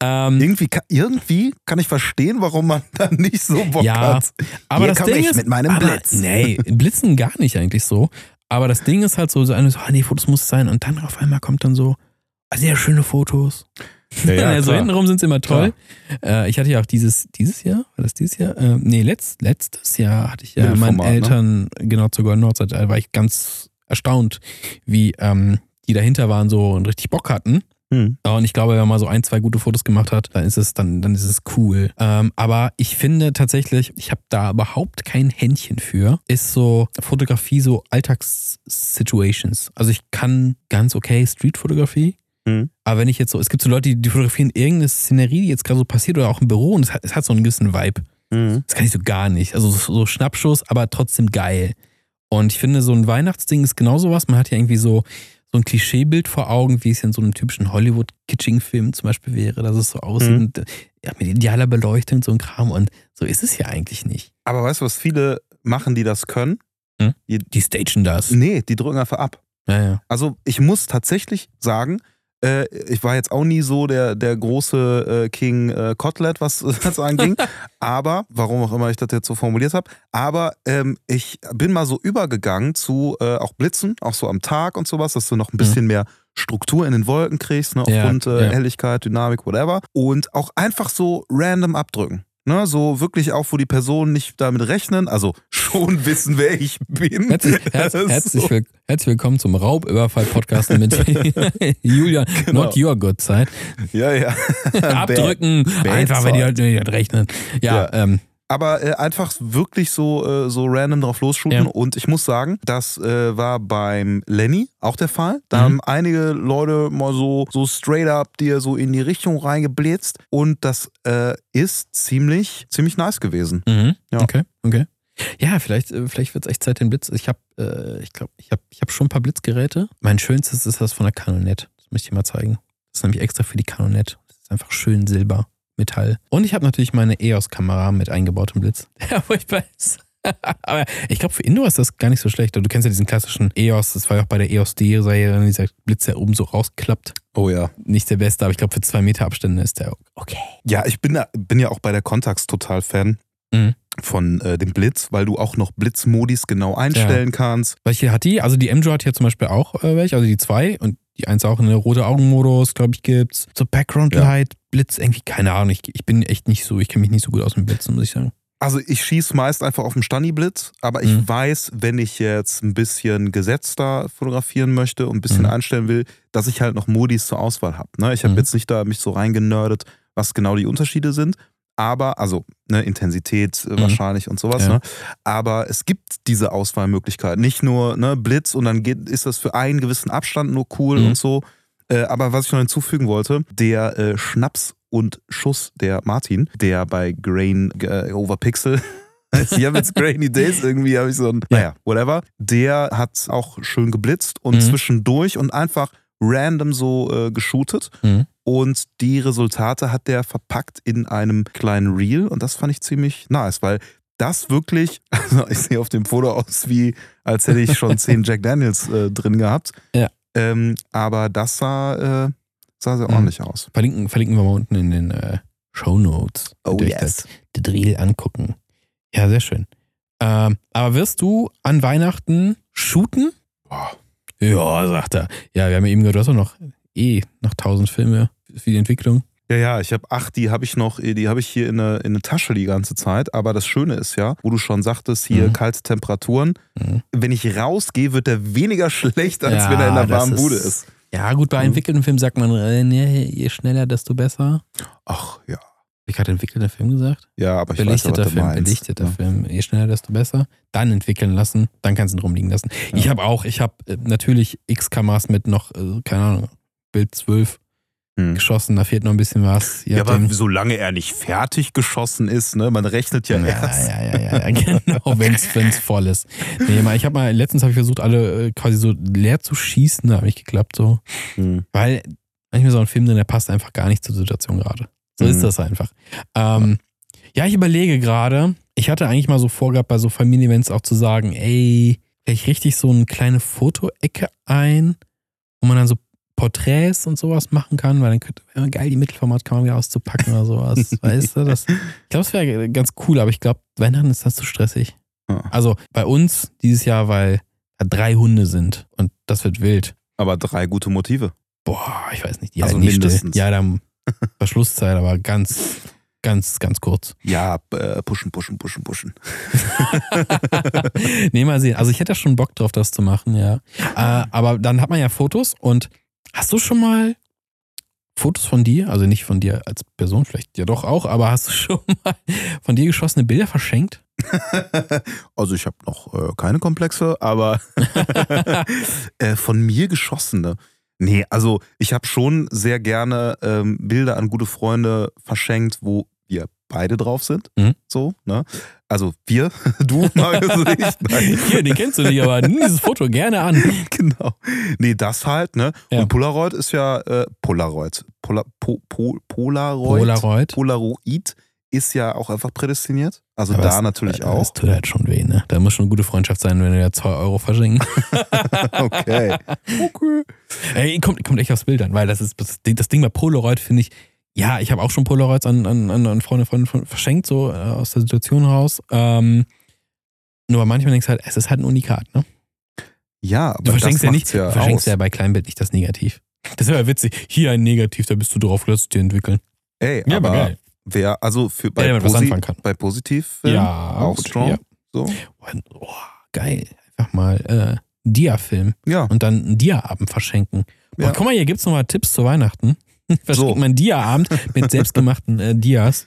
Ähm, Irgendwie, ka- irgendwie kann ich verstehen, warum man da nicht so Bock Ja, hat. aber Hier das Ding ich ist, mit meinem aber, Blitz. Nee, Blitzen gar nicht eigentlich so. Aber das Ding ist halt so, so, eine, so ah, nee, Fotos muss es sein. Und dann auf einmal kommt dann so, ah, sehr schöne Fotos. Ja, ja, also klar. hintenrum sind sie immer toll. Äh, ich hatte ja auch dieses, dieses Jahr, war das dieses Jahr? Äh, nee, letzt, letztes Jahr hatte ich ja meinen ne? Eltern, genau zur Golden Hochzeit, da war ich ganz erstaunt, wie ähm, die dahinter waren so und richtig Bock hatten. Hm. Und ich glaube, wenn man mal so ein, zwei gute Fotos gemacht hat, dann ist es, dann, dann ist es cool. Ähm, aber ich finde tatsächlich, ich habe da überhaupt kein Händchen für, ist so Fotografie, so Alltagssituations. Also ich kann ganz okay Streetfotografie. Mhm. Aber wenn ich jetzt so, es gibt so Leute, die, die fotografieren irgendeine Szenerie, die jetzt gerade so passiert oder auch im Büro und es hat, es hat so einen gewissen Vibe. Mhm. Das kann ich so gar nicht. Also so, so Schnappschuss, aber trotzdem geil. Und ich finde, so ein Weihnachtsding ist genau sowas. Man hat ja irgendwie so, so ein Klischeebild vor Augen, wie es in so einem typischen Hollywood-Kitsching-Film zum Beispiel wäre, dass es so aussieht. Mhm. Und, ja, mit idealer Beleuchtung, so ein Kram. Und so ist es ja eigentlich nicht. Aber weißt du, was viele machen, die das können? Die stagen das. Nee, die drücken einfach ab. Ja, ja. Also ich muss tatsächlich sagen, äh, ich war jetzt auch nie so der, der große äh, King äh, Kotlet, was das anging. aber, warum auch immer ich das jetzt so formuliert habe, aber ähm, ich bin mal so übergegangen zu äh, auch Blitzen, auch so am Tag und sowas, dass du noch ein bisschen mehr Struktur in den Wolken kriegst, ne, Ja, aufgrund äh, ja. Helligkeit, Dynamik, whatever. Und auch einfach so random abdrücken. Ne, so wirklich auch, wo die Personen nicht damit rechnen, also schon wissen, wer ich bin. Herzlich, herz, herzlich, will, herzlich willkommen zum Raubüberfall-Podcast mit Julian, Genau. not your good side. Ja, ja. Abdrücken, Bad einfach, wenn die. Leute nicht rechnen. Ja, Ja. ähm, Aber äh, einfach wirklich so, äh, so random drauf losshooten. Ja. Und ich muss sagen, das äh, war beim Lenny auch der Fall. Da Mhm. haben einige Leute mal so, so straight up dir so in die Richtung reingeblitzt. Und das äh, ist ziemlich, ziemlich nice gewesen. Mhm. Ja. Okay, okay. Ja, vielleicht, äh, vielleicht wird es echt Zeit, den Blitz. Ich habe, äh, ich glaube, ich habe ich hab schon ein paar Blitzgeräte. Mein schönstes ist das von der Canonet. Das möchte ich mal zeigen. Das ist nämlich extra für die Canonet. Das ist einfach schön Silber, Metall. Und ich habe natürlich meine EOS-Kamera mit eingebautem Blitz. Ja, furchtbar ist. Aber ich glaube, für Indoor ist das gar nicht so schlecht. Du kennst ja diesen klassischen EOS, das war ja auch bei der EOS D-Serie, dieser Blitz, der oben so rausklappt. Oh ja. Nicht der beste, aber ich glaube, für zwei Meter Abstände ist der okay. Ja, ich bin, da- bin ja auch bei der Contax total Fan. Mhm. Von äh, dem Blitz, weil du auch noch Blitzmodis genau einstellen kannst. Welche hat die? Also die M-Jo hat hier zum Beispiel auch äh, welche, also die zwei und die eins auch eine rote Augenmodus, glaube ich, gibt's. So Background Ja. Blitz, irgendwie, keine Ahnung. Ich, ich bin echt nicht so, ich kenne mich nicht so gut aus mit Blitzen, muss ich sagen. Also ich schieße meist einfach auf den Stani-Blitz, aber ich Mhm. weiß, wenn ich jetzt ein bisschen gesetzter fotografieren möchte und ein bisschen Mhm. einstellen will, dass ich halt noch Modis zur Auswahl habe. Ne? Ich habe Mhm. jetzt nicht da mich so reingenördet, was genau die Unterschiede sind. Aber, also, ne, Intensität äh, Mhm. wahrscheinlich und sowas, Ja. ne? Aber es gibt diese Auswahlmöglichkeit. Nicht nur ne, Blitz und dann geht, ist das für einen gewissen Abstand nur cool Mhm. und so. Äh, aber was ich noch hinzufügen wollte, der äh, Schnaps und Schuss der Martin, der bei Grain äh, over Pixel, ich habe jetzt Grainy Days irgendwie, habe ich so ein, naja, whatever, der hat auch schön geblitzt und Mhm. zwischendurch und einfach random so äh, geshootet. Mhm. Und die Resultate hat der verpackt in einem kleinen Reel und das fand ich ziemlich nice, weil das wirklich, also ich sehe auf dem Foto aus wie, als hätte ich schon zehn Jack Daniels äh, drin gehabt. Ja. Ähm, aber das sah, äh, sah sehr Mhm. ordentlich aus. Verlinken, verlinken wir mal unten in den äh, Show Notes. Oh, Das, den Drill angucken. Ja, sehr schön. Ähm, aber wirst du an Weihnachten shooten? Boah. Ja, sagt er. Ja, wir haben ja eben gehört, du hast auch noch eh noch tausend Filme für die Entwicklung. Ja, ja, ich habe acht, die habe ich noch, die habe ich hier in eine, in eine Tasche die ganze Zeit. Aber das Schöne ist ja, wo du schon sagtest, hier Mhm. kalte Temperaturen. Mhm. Wenn ich rausgehe, wird der weniger schlecht, als Ja, wenn er in einer das warmen ist- Bude ist. Ja, gut, bei Mhm. entwickelten Filmen sagt man, äh, nee, je schneller, desto besser. Ach ja. Ich gerade entwickelter Film gesagt? Ja, aber ich weiß, ja, Belichteter du Film, meinst. belichteter Ja. Film. Je schneller, desto besser. Dann entwickeln lassen, dann kannst du ihn rumliegen lassen. Ich habe auch, ich habe äh, natürlich X-Kameras mit noch, äh, keine Ahnung, Bild 12 Hm. geschossen, da fehlt noch ein bisschen was. Je Ja, aber nachdem. solange er nicht fertig geschossen ist, ne, man rechnet ja, ja, erst. ja, ja, ja, ja, genau, wenn es voll ist. Nee, mal, ich habe mal, letztens habe ich versucht, alle äh, quasi so leer zu schießen, da habe ich geklappt so. Hm. Weil manchmal so ein Film drin, der passt einfach gar nicht zur Situation gerade. So Mhm. ist das einfach. Ähm, ja, ich überlege gerade, ich hatte eigentlich mal so vorgehabt, bei so Familienevents auch zu sagen, ey, vielleicht richtig so eine kleine Fotoecke ein, wo man dann so Porträts und sowas machen kann, weil dann könnte wäre geil, die Mittelformatkamera auszupacken oder sowas. weißt du? Das, ich glaube, es wäre ganz cool, aber ich glaube, Weihnachten ist das zu stressig. Ja. Also bei uns dieses Jahr, weil da drei Hunde sind und das wird wild. Aber drei gute Motive. Boah, ich weiß nicht, die Also nicht still. mindestens. Ja, dann Verschlusszeit, aber ganz, ganz, ganz kurz. Ja, äh, pushen, pushen, pushen, pushen. nee, mal sehen. Also ich hätte ja schon Bock drauf, das zu machen, ja. Äh, aber dann hat man ja Fotos und hast du schon mal Fotos von dir, also nicht von dir als Person, vielleicht ja doch auch, aber hast du schon mal von dir geschossene Bilder verschenkt? also ich habe noch äh, keine Komplexe, aber äh, von mir geschossene. Nee, also ich habe schon sehr gerne ähm, Bilder an gute Freunde verschenkt, wo wir beide drauf sind. Mhm. So, ne? Also wir, du Marius und ich. Nein. Hier, den kennst du nicht, aber nimm dieses Foto gerne an. genau. Nee, das halt, ne? Ja. Und Polaroid ist ja äh, Polaroid. Pola, po, po, Polaroid. Polaroid. Polaroid ist ja auch einfach prädestiniert. Also Aber da es- natürlich äh, auch. Das tut halt schon weh, ne? Da muss schon eine gute Freundschaft sein, wenn wir da 2 Euro verschenken. okay. Okay. Ey, kommt, kommt echt aufs Bild an, weil das ist das Ding, das Ding bei Polaroid finde ich, ja, ich habe auch schon Polaroids an, an, an Freunde, Freunde, Freunde verschenkt, so äh, aus der Situation heraus. Ähm, nur manchmal denkst du halt, es ist halt ein Unikat, ne? Ja, aber Du verschenkst das ja nicht, ja du verschenkst aus. ja bei Kleinbild nicht das Negativ. Das wäre ja witzig. Hier ein Negativ, da bist du drauf, lass es dir entwickeln. Ey, Ja, aber aber geil. wer, also für bei, was Posi bei Positiv Ja, auch gut, strong. ja. So. Oh, geil. Einfach mal äh, Dia-Film Ja. und dann einen Dia-Abend verschenken. Boah, Ja. guck mal, hier gibt's nochmal Tipps zu Weihnachten. Verschenkt So. man Dia-Abend mit selbstgemachten äh, Dias.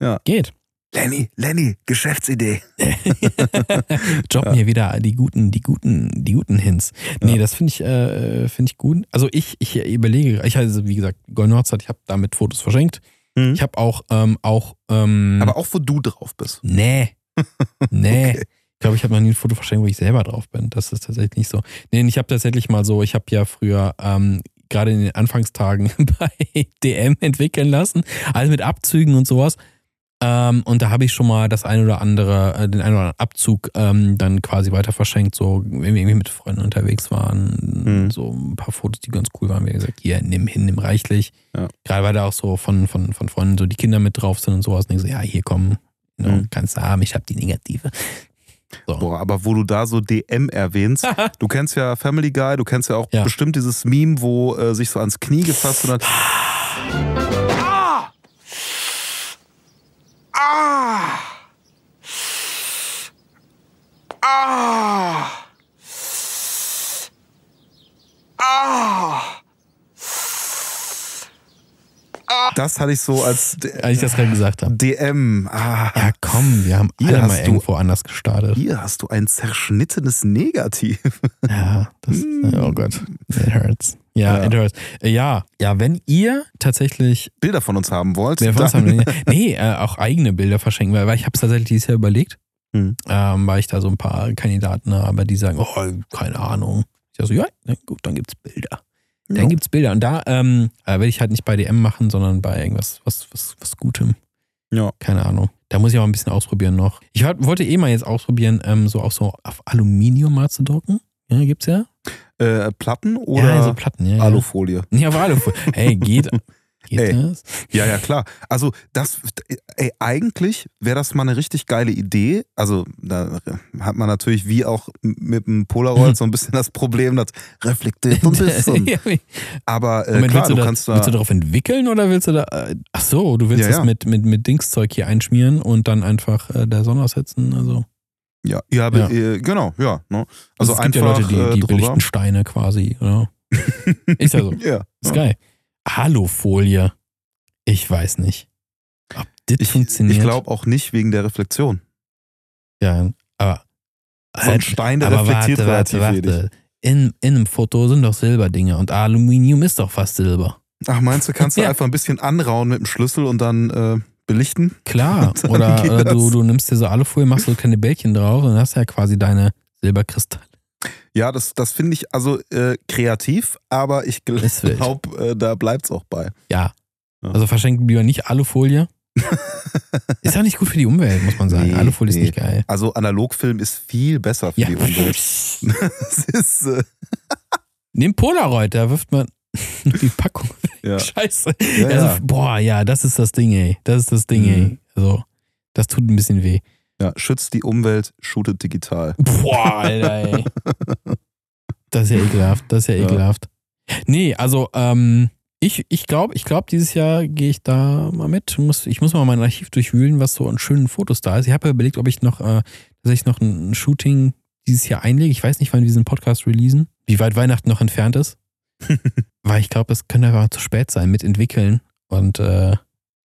Ja. Geht. Lenny, Lenny, Geschäftsidee. Droppen hier wieder die guten, die guten, die guten Hints. Nee, Ja. das finde ich, äh, finde ich gut. Also ich, ich überlege, ich also wie gesagt, Hochzeit, ich habe damit Fotos verschenkt. Mhm. Ich habe auch, ähm, auch, ähm, Aber auch wo du drauf bist. nee, nee. Okay. Ich glaube, ich habe noch nie ein Foto verschenkt, wo ich selber drauf bin. Das ist tatsächlich nicht so. Nee, ich habe tatsächlich mal so, ich habe ja früher ähm, gerade in den Anfangstagen bei DM entwickeln lassen, also mit Abzügen und sowas. Ähm, und da habe ich schon mal das ein oder andere, äh, den einen oder anderen Abzug ähm, dann quasi weiter verschenkt, so wenn wir irgendwie mit Freunden unterwegs waren, Mhm. so ein paar Fotos, die ganz cool waren. Wir haben gesagt, hier, nimm hin, nimm reichlich. Ja. Gerade weil da auch so von, von, von Freunden so die Kinder mit drauf sind und sowas. Und ich so, ja, hier komm, no, Mhm. kannst du haben, ich habe die negative. So. Boah, aber wo du da so DM erwähnst, du kennst ja Family Guy, du kennst ja auch Ja. bestimmt dieses Meme, wo äh, sich so ans Knie gefasst und hat. Das hatte ich so als D- Als ich das gerade gesagt habe. DM. Ah, Ja, komm, wir haben Hier alle mal du- irgendwo anders gestartet. hier hast du ein zerschnittenes Negativ. Ja, das, oh Gott, it hurts. Ja, Ja. it hurts. Äh, Ja, ja, wenn ihr tatsächlich, Bilder von uns haben wollt, wer von uns haben, nee, äh, auch eigene Bilder verschenken, weil, weil ich habe es tatsächlich dieses Jahr überlegt, Hm. ähm, weil ich da so ein paar Kandidaten habe, die sagen, oh, keine Ahnung. Ich so, ja, na gut, dann gibt's Bilder. Dann Ja. gibt's Bilder. Und da ähm, äh, werde ich halt nicht bei DM machen, sondern bei irgendwas, was, was, was Gutem. Ja. Keine Ahnung. Da muss ich aber ein bisschen ausprobieren noch. Ich wollt- wollte eh mal jetzt ausprobieren, ähm, so auch so auf Aluminium mal zu drucken. Ja, gibt's ja. äh, Platten oder ja, so Platten, ja. Alufolie? Ja, ja auf Alufolie. Hey, geht. Geht Ey. das? Ja, ja, klar. Also das, ey, eigentlich wäre das mal eine richtig geile Idee. Also da hat man natürlich wie auch mit dem Polaroid Mhm. so ein bisschen das Problem, das reflektiert ein bisschen. Aber äh, Moment, klar, du du da, kannst da... willst du darauf entwickeln oder willst du da. Äh, ach so, du willst Ja, das ja. mit, mit, mit Dingszeug hier einschmieren und dann einfach äh, der Sonne aussetzen? Also, ja, ja, Ja. Äh, genau, ja. Ne? also Also es gibt einfach ja Leute, die, die äh, drüber. belichten Steine quasi. Oder? Ist ja so. Ja. Ist geil. Alufolie. Ich weiß nicht. Ob das Ich, funktioniert. ich glaube auch nicht wegen der Reflexion. Ja, aber. So ein Stein, der aber reflektiert warte, warte, relativ wenig. warte. In, in einem Foto sind doch Silberdinge und Aluminium ist doch fast Silber. Ach, meinst du, kannst du Ja. einfach ein bisschen anrauen mit dem Schlüssel und dann äh, belichten? Klar. Oder äh, du, du nimmst dir so Alufolie, machst so kleine Bällchen drauf und dann hast ja quasi deine Silberkristalle. Ja, das, das finde ich also äh, kreativ, aber ich glaube, äh, da bleibt es auch bei. Ja. Ja. Also verschenken lieber nicht Alufolie. ist auch nicht gut für die Umwelt, muss man sagen. Nee, Alufolie nee. ist nicht geil. Also Analogfilm ist viel besser für Ja. die Umwelt. Das ist, äh, Nimm Polaroid, da wirft man die Packung ja. Scheiße. Ja, also, ja. Boah, ja, das ist das Ding, ey. Das ist das Ding, Mhm. ey. Also, das tut ein bisschen weh. Ja, schützt die Umwelt, shootet digital. Boah, Alter, ey. Das ist ja ekelhaft. Das ist ja Ja. ekelhaft. Nee, also, ähm, ich, ich glaube, ich glaub, dieses Jahr gehe ich da mal mit. Muss, ich muss mal mein Archiv durchwühlen, was so an schönen Fotos da ist. Ich habe ja überlegt, ob ich noch, äh, dass ich noch ein Shooting dieses Jahr einlege. Ich weiß nicht, wann wir diesen Podcast releasen, wie weit Weihnachten noch entfernt ist. Weil ich glaube, es könnte einfach zu spät sein mit entwickeln und äh,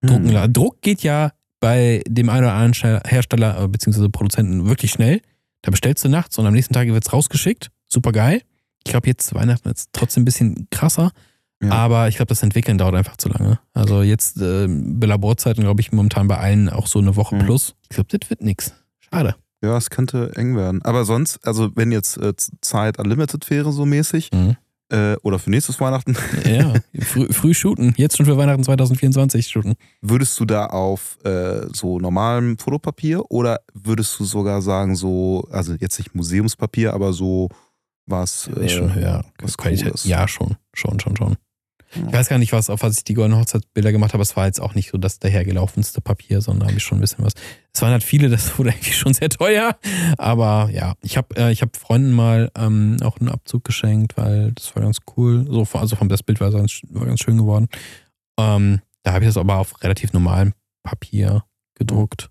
drucken. Hm. Druck geht ja bei dem einen oder anderen Ste- Hersteller äh, bzw. Produzenten wirklich schnell. Da bestellst du nachts und am nächsten Tag wird es rausgeschickt. Super geil. Ich glaube, jetzt Weihnachten ist es trotzdem ein bisschen krasser, Ja. aber ich glaube, das Entwickeln dauert einfach zu lange. Also jetzt äh, bei Laborzeiten, glaube ich, momentan bei allen auch so eine Woche Mhm. plus. Ich glaube, das wird nix. Schade. Ja, es könnte eng werden. Aber sonst, also wenn jetzt äh, Zeit unlimited wäre, so mäßig, Mhm. Äh, oder für nächstes Weihnachten, Ja, früh, früh shooten. Jetzt schon für Weihnachten 2024 shooten. würdest du da auf äh, so normalem Fotopapier oder würdest du sogar sagen, so, also jetzt nicht Museumspapier, aber so was. Ist schon höher. was Qualität. Ja, schon. Schon, schon, schon. Ich weiß gar nicht, was, auf was ich die goldenen Hochzeitsbilder gemacht habe. Es war jetzt auch nicht so das dahergelaufenste Papier, sondern habe ich schon ein bisschen was. Es waren halt viele, das wurde eigentlich schon sehr teuer. Aber ja, ich habe äh, hab Freunden mal ähm, auch einen Abzug geschenkt, weil das war ganz cool. So, also vom das Bild war ganz, war ganz schön geworden. Ähm, da habe ich das aber auf relativ normalem Papier gedruckt.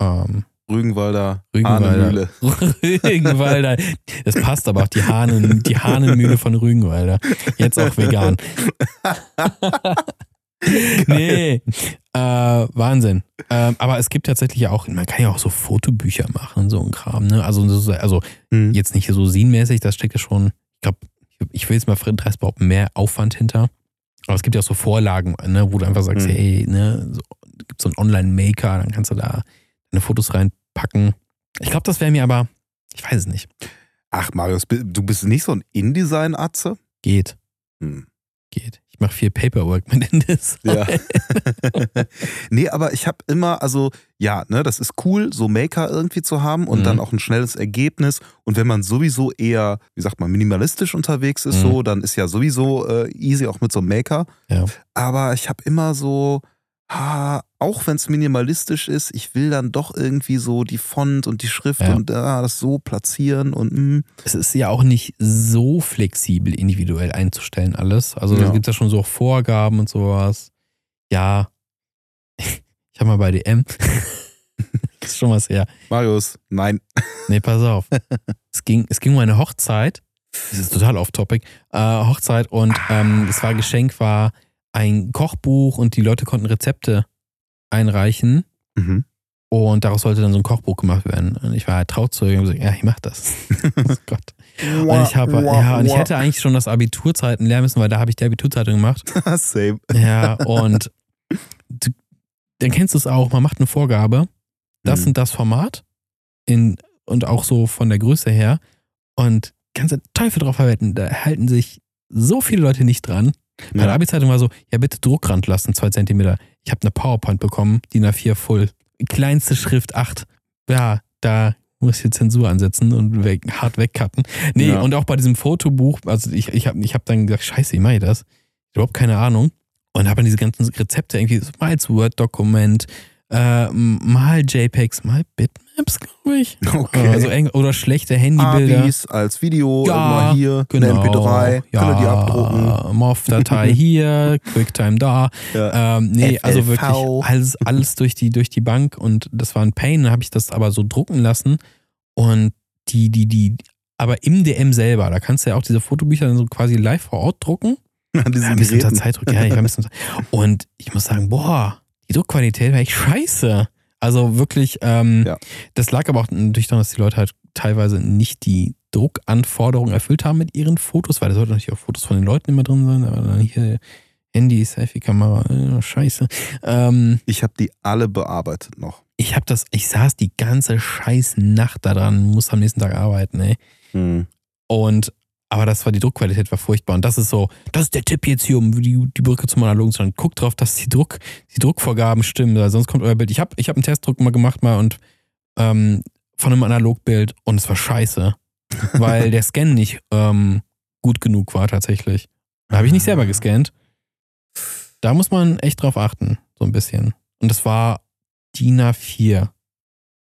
Ähm, Rügenwalder, Rügenwalder. Rügenwalder. Das passt aber auch, die, Hahnen, die Hahnenmühle von Rügenwalder. Jetzt auch vegan. nee, äh, Wahnsinn. Ähm, aber es gibt tatsächlich ja auch, man kann ja auch so Fotobücher machen so ein Kram. Ne? Also, so- also Hm. jetzt nicht so sinnmäßig, das steckt ja schon, ich glaube, ich will jetzt mal Fred Dreis behaupten, mehr Aufwand hinter. Aber es gibt ja auch so Vorlagen, ne, wo du einfach sagst, Mhm. hey, ne, so, gibt so einen Online-Maker, dann kannst du da deine Fotos reinpacken. Ich glaube, das wäre mir aber, ich weiß es nicht. Ach, Marius, du bist nicht so ein InDesign-Atze? Geht, Hm. geht. Ich mache viel Paperwork mit InDesign. Ja. nee, aber ich habe immer, also ja, ne, das ist cool, so Maker irgendwie zu haben und Mhm. dann auch ein schnelles Ergebnis. Und wenn man sowieso eher, wie sagt man, minimalistisch unterwegs ist, Mhm. so, dann ist ja sowieso äh, easy auch mit so einem Maker. Ja. Aber ich habe immer so, ah, auch wenn es minimalistisch ist, ich will dann doch irgendwie so die Font und die Schrift Ja. und ah, das so platzieren und mm. Es ist ja auch nicht so flexibel individuell einzustellen alles. Also da Ja. gibt es ja schon so Vorgaben und sowas. Ja, ich habe mal bei DM, das ist schon was her. Marius, nein. Nee, pass auf. es, ging, es ging um eine Hochzeit. Das ist total off-topic. Äh, Hochzeit und ähm, das war Geschenk war ein Kochbuch und die Leute konnten Rezepte einreichen Mhm. und daraus sollte dann so ein Kochbuch gemacht werden. Und ich war halt Trauzeuge und gesagt, ja, ich mach das. oh Gott. Und ich habe, ja, und ich hätte eigentlich schon das Abiturzeiten lernen müssen, weil da habe ich die Abiturzeitung gemacht. Same. Ja, und du, dann kennst du es auch, man macht eine Vorgabe, das Mhm. und das Format in, und auch so von der Größe her und kannst du Teufel drauf verwenden, da halten sich so viele Leute nicht dran. Bei der Ja. Abi-Zeitung war so, ja bitte Druckrand lassen, zwei Zentimeter. Ich habe eine PowerPoint bekommen, DIN A4 Full. Kleinste Schrift 8. Ja, da muss ich die Zensur ansetzen und weg, hart wegcutten. Nee, Ja. und auch bei diesem Fotobuch, also ich, ich habe ich hab dann gesagt, scheiße, wie mache ich das? Überhaupt keine Ahnung. Und habe dann diese ganzen Rezepte irgendwie, so mal als Word-Dokument, äh, mal JPEGs, mal Bitmaps, glaube ich. Okay. Also eng, oder schlechte Handybilder. Avis als Video, Ja, immer hier, Genau. eine MP3, könnt ihr die abdrucken. MOV-Datei hier, QuickTime da. Ja. Ähm, nee, FLV. also wirklich alles, alles durch, die, durch die Bank und das war ein Pain. Dann habe ich das aber so drucken lassen und die, die, die, aber im DM selber, da kannst du ja auch diese Fotobücher dann so quasi live vor Ort drucken. Ja, ein bisschen. Zeitdruck, ja, ich war ein bisschen Und ich muss sagen, boah, Druckqualität war echt scheiße. Also wirklich, ähm, Ja. das lag aber auch natürlich daran, dass die Leute halt teilweise nicht die Druckanforderungen erfüllt haben mit ihren Fotos, weil da sollten natürlich auch Fotos von den Leuten immer drin sein, aber dann hier Handy, Selfie-Kamera, äh, scheiße. Ähm, Ich habe die alle bearbeitet noch. ich habe das, ich saß die ganze scheiß Nacht da dran, muss am nächsten Tag arbeiten, ey. Hm. Und aber das war die Druckqualität war furchtbar. Und das ist so, das ist der Tipp jetzt hier, um die, die Brücke zum Analogen zu machen. Guckt drauf, dass die Druck, die Druckvorgaben stimmen, weil sonst kommt euer Bild. Ich habe ich hab einen Testdruck mal gemacht mal und ähm, von einem Analogbild und es war scheiße. weil der Scan nicht ähm, gut genug war tatsächlich. Da habe ich nicht selber gescannt. Da muss man echt drauf achten, so ein bisschen. Und das war DIN A4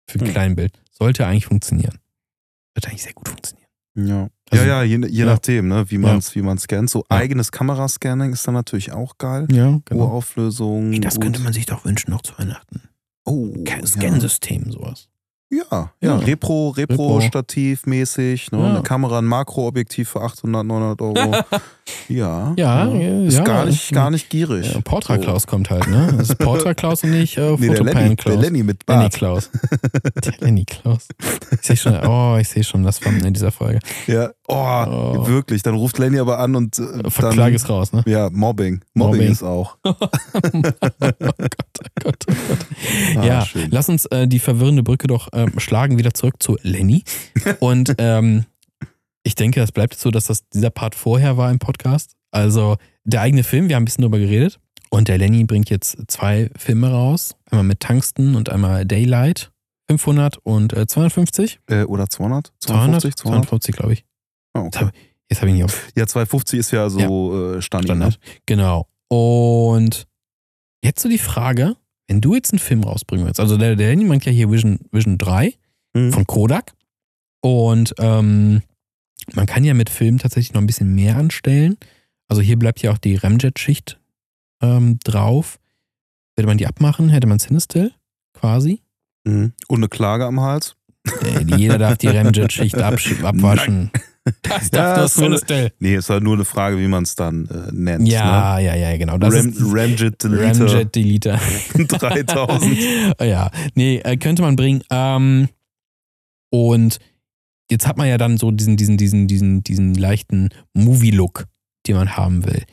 für ein Hm. Kleinbild. Sollte eigentlich funktionieren. Wird eigentlich sehr gut funktionieren. Ja. Also- ja, ja, je, je Ja. nachdem, ne, wie man es wie man's scannt. So Ja. eigenes Kamerascanning ist dann natürlich auch geil. Ja, Hohe Auflösung. Ey, das gut. könnte man sich doch wünschen noch zu Weihnachten. Oh, Scansystem, sowas. Ja, ja. Ja. Repro, Repro. Repro-Stativ mäßig. Ne? Ja. Eine Kamera, ein Makroobjektiv für 800, 900 Euro. ja. Ja, ja, Ist ja. gar, nicht, gar nicht gierig. Ja, Portra Klaus kommt halt, ne? Das ist Portra Klaus und nicht äh. Nee, der Lenny, der Klaus. Lenny mit Lenny Bart. Klaus. Der Lenny Klaus. Ich sehe schon, oh, ich sehe schon das Thumbnail in dieser Folge. Ja. Oh, Oh. wirklich. Dann ruft Lenny aber an und äh, Verklage dann, ist raus, ne? Ja, Mobbing. Mobbing. Mobbing. ist auch. oh Gott, oh Gott, oh Gott. Ah, ja, schön. lass uns äh, die verwirrende Brücke doch ähm, schlagen, wieder zurück zu Lenny. Und ähm, ich denke, es bleibt so, dass das dieser Part vorher war im Podcast. Also der eigene Film, wir haben ein bisschen drüber geredet. Und der Lenny bringt jetzt zwei Filme raus. Einmal mit Tungsten und einmal Daylight. 500 und äh, 250. Äh, oder 200? 200? 250? 200? 250, glaube ich. Oh, okay. Jetzt habe ich nicht auf Ja, 250 ist ja so Äh, Standard. Standard. Genau. Und jetzt so die Frage, wenn du jetzt einen Film rausbringen willst, also der, der Lenny meint ja hier Vision, Vision 3 Mhm. von Kodak und ähm, man kann ja mit Filmen tatsächlich noch ein bisschen mehr anstellen. Also hier bleibt ja auch die Ramjet-Schicht ähm, drauf. Würde man die abmachen, hätte man Cinestill quasi. Mhm. Und eine Klage am Hals? Äh, jeder darf die Ramjet-Schicht abwaschen. Das Ja, darf das so eine- Cinestill. Nee, ist halt nur eine Frage, wie man es dann äh, nennt. Ja, ja, ja, genau. Ne? Das Ram, Ramjet Delete Ramjet Deleter. 3000. ja, nee, äh, könnte man bringen. Ähm, und jetzt hat man ja dann so diesen, diesen, diesen, diesen, diesen leichten Movie-Look, den man haben will.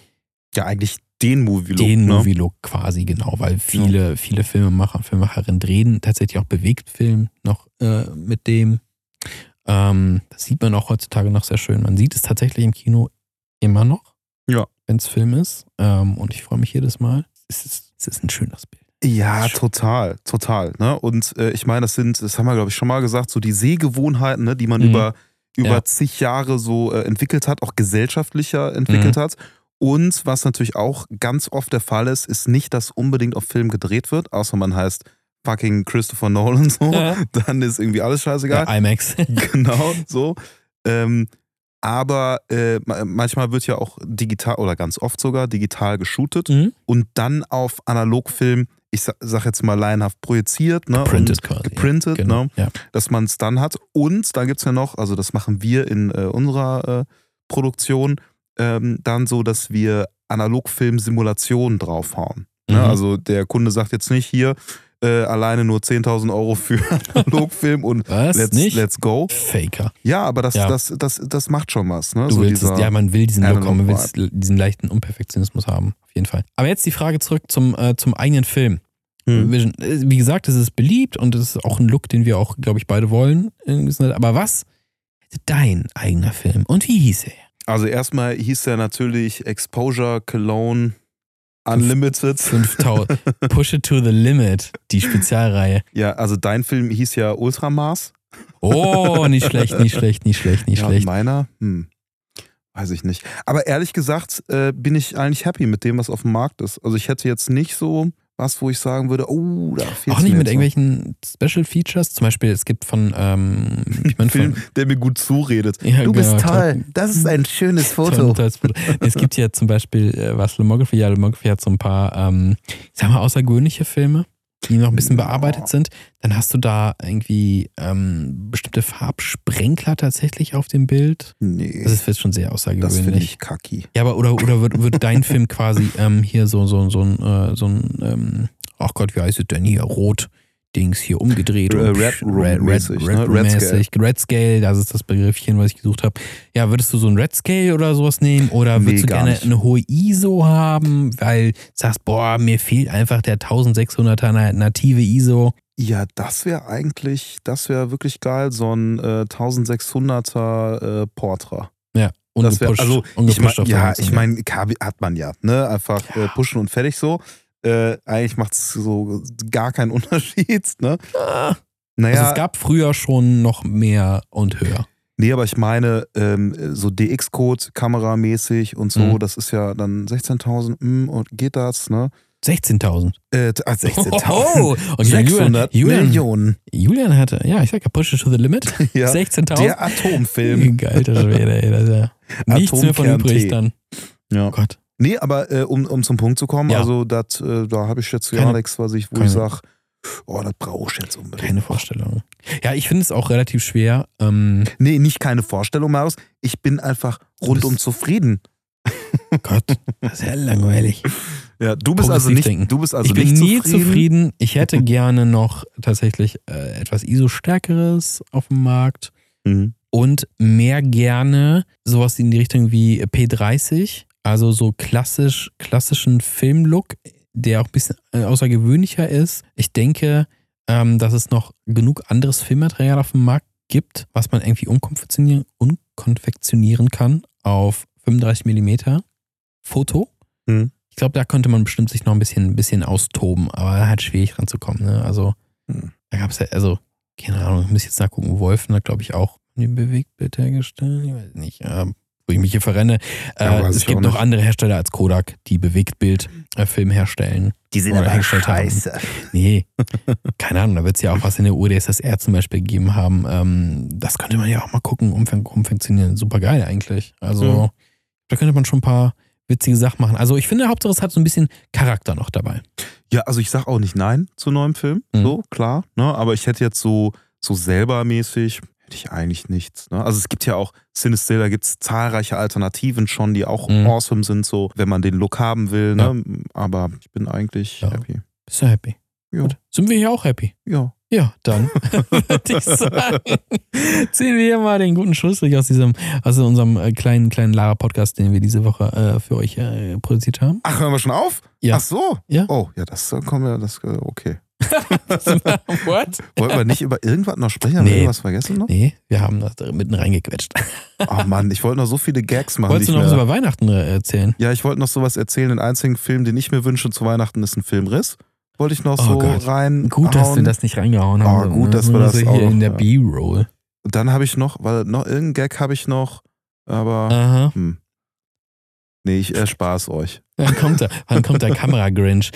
Ja, eigentlich den Movie-Look. den ne? Movie-Look quasi, genau, weil viele, viele Filmemacher und Filmemacherinnen drehen tatsächlich auch Bewegtfilm noch äh, mit dem. Ähm, das sieht man auch heutzutage noch sehr schön. Man sieht es tatsächlich im Kino immer noch, Ja. wenn es Film ist. Ähm, und ich freue mich jedes Mal. Es ist, es ist ein schönes Bild. Ja, total, total. Ne? Und äh, ich meine, das sind, das haben wir, glaube ich, schon mal gesagt, so die Sehgewohnheiten, ne, die man Mhm. über, über Ja. zig Jahre so äh, entwickelt hat, auch gesellschaftlicher entwickelt Mhm. hat. Und was natürlich auch ganz oft der Fall ist, ist nicht, dass unbedingt auf Film gedreht wird, außer man heißt fucking Christopher Nolan so. Ja. Dann ist irgendwie alles scheißegal. Ja, IMAX. genau, so. Ähm, aber äh, ma- manchmal wird ja auch digital oder ganz oft sogar digital geshootet Mhm. und dann auf Analogfilm, ich sa- sag jetzt mal laienhaft, projiziert, ne? Geprintet und quasi. Geprintet, Genau. ne? Ja. Dass man es dann hat. Und da gibt es ja noch, also das machen wir in äh, unserer äh, Produktion, ähm, dann so, dass wir Analogfilm-Simulationen draufhauen. Ne? Mhm. Also der Kunde sagt jetzt nicht hier äh, alleine nur 10.000 Euro für Analogfilm und Was? let's, nicht? let's go. Faker. Ja, aber das, Ja. Das, das, das macht schon was. Ne? Du so willst es, ja, man will diesen Look man will diesen leichten Unperfektionismus haben, auf jeden Fall. Aber jetzt die Frage zurück zum, äh, zum eigenen Film. Hm. Wie gesagt, es ist beliebt und es ist auch ein Look, den wir auch, glaube ich, beide wollen. Aber was hätte dein eigener Film und wie hieß er? Also erstmal hieß er natürlich Exposure Cologne Unlimited. 5000. Push it to the limit, die Spezialreihe. Ja, also dein Film hieß ja Ultramas. Oh, nicht schlecht, nicht schlecht, nicht schlecht, nicht ja, schlecht. meiner? Hm. Weiß ich nicht. Aber ehrlich gesagt äh, bin ich eigentlich happy mit dem, was auf dem Markt ist. Also ich hätte jetzt nicht so was, wo ich sagen würde, oh, da fehlt Auch nicht mit irgendwelchen Special Features. Zum Beispiel, es gibt von, ähm, ich meine, Film, von, der mir gut zuredet. Ja, du bist genau, toll. Das ist ein schönes Foto. Toll, Foto. Es gibt ja zum Beispiel, äh, was Lomography, ja, Lomography hat so ein paar, ähm, ich sag mal, außergewöhnliche Filme, die noch ein bisschen bearbeitet sind. Dann hast du da irgendwie ähm, bestimmte Farbsprenkler tatsächlich auf dem Bild. Nee, Das ist jetzt schon sehr das finde außergewöhnlich. ich kacki. Ja, aber oder, oder wird, wird dein Film quasi ähm, hier so, so, so ein, äh, so ein ähm, ach Gott, wie heißt es denn hier? Rot. Dings hier umgedreht. Äh, und Red Red, Red, Red, ne? Red mäßig. Red Scale, das ist das Begriffchen, was ich gesucht habe. Ja, würdest du so ein Red Scale oder sowas nehmen? Oder Nee, würdest du gerne nicht. eine hohe ISO haben, weil du sagst, boah, mir fehlt einfach der 1600er na- native ISO. Ja, das wäre eigentlich, das wäre wirklich geil, so ein äh, 1600er äh, Portra. Ja, Das wär, also, ich mein, ja, ich meine, hat man ja, ne? Einfach Ja. äh, pushen und fertig so. Äh, eigentlich macht es so gar keinen Unterschied, ne? Ah. Naja, Also es gab früher schon noch mehr und höher. nee, aber ich meine, ähm, so DX-Code kameramäßig und so, Mhm. das ist ja dann 16.000, mm, und geht das, ne? 16.000. Äh, ah, 16.000. Oh, und 600 Julian, Millionen. Julian hatte, ja, ich sag ja, push it to the limit. Ja, 16.000. der Atomfilm. Geil, das Schwede, ey. Das ist ja nichts mehr von übrig T. dann. Ja. Oh Gott. Nee, aber äh, um, um zum Punkt zu kommen, Ja. also dat, äh, da habe ich jetzt gar Keine- nichts, was ich, wo keine- ich sage, oh, das brauche ich jetzt unbedingt. Keine Vorstellung. Ja, ich finde es auch relativ schwer. Ähm, Nee, nicht keine Vorstellung, Marius. Ich bin einfach rundum zufrieden. Gott, das ist ja langweilig. Ja, du bist also Progressiv nicht, denken. du bist also ich bin nie zufrieden. zufrieden. Ich hätte gerne noch tatsächlich äh, etwas ISO-Stärkeres auf dem Markt. Mhm. und mehr gerne sowas in die Richtung wie P30, also so klassisch, klassischen Filmlook, der auch ein bisschen äh, außergewöhnlicher ist. Ich denke, ähm, dass es noch genug anderes Filmmaterial auf dem Markt gibt, was man irgendwie umkonfektionieren, umkonfektionieren kann auf 35 mm Foto. Hm. Ich glaube, da könnte man bestimmt sich noch ein bisschen, ein bisschen austoben, aber halt schwierig ranzukommen. Ne? Also, Hm. da gab es ja, also, keine Ahnung, ich muss jetzt nachgucken, Wolfen hat, glaube ich, auch ein Bewegtbild hergestellt. Ich weiß nicht, ähm, wo ich mich hier verrenne. Äh, Ja, weiß es gibt noch nicht. andere Hersteller als Kodak, die Bewegtbild-Film herstellen. Die sind aber hergestellt haben. scheiße. Nee, keine Ahnung, da wird es ja auch was in der UdSSR zum Beispiel gegeben haben. Ähm, das könnte man ja auch mal gucken, umfang- umfunktionieren. Super geil eigentlich. Also, Mhm. da könnte man schon ein paar witzige Sachen machen. Also, ich finde, Hauptsache es hat so ein bisschen Charakter noch dabei. Ja, also ich sag auch nicht nein zu neuem Film, Mhm. so, klar. Ne? Aber ich hätte jetzt so, so selber mäßig, hätte ich eigentlich nichts. Ne? Also es gibt ja auch, Sinister, da gibt es zahlreiche Alternativen schon, die auch Mhm. awesome sind, so, wenn man den Look haben will. Ne? Aber ich bin eigentlich Ja. happy. Bist du happy? Ja. Gut. Sind wir hier auch happy? Ja. Ja, dann würde ich sagen, ziehen wir hier mal den guten Schlussstrich aus diesem, aus unserem äh, kleinen, kleinen Lara-Podcast, den wir diese Woche äh, für euch äh, produziert haben. Ach, hören wir schon auf? Ja. Ach so. Ja. Oh, ja, das kommen wir, das, äh, okay. What? Wollten wir nicht über irgendwas noch sprechen? Haben wir Nee. irgendwas vergessen noch? Nee, wir haben das da mitten reingequetscht. Oh Mann, ich wollte noch so viele Gags machen. Wolltest du noch was über Weihnachten äh, erzählen? Ja, ich wollte noch sowas erzählen. Den einzigen Film, den ich mir wünsche zu Weihnachten, ist ein Filmriss. Wollte ich noch Oh so Gott. rein. Gut, dass wir das nicht reingehauen Oh, haben. gut, ne? dass wir das so hier noch, in der. B-Roll. Dann habe ich noch, weil noch irgendeinen Gag habe ich noch, aber Aha. hm. Nee, ich erspare es euch. Dann kommt der, dann kommt der Kamera-Grinch.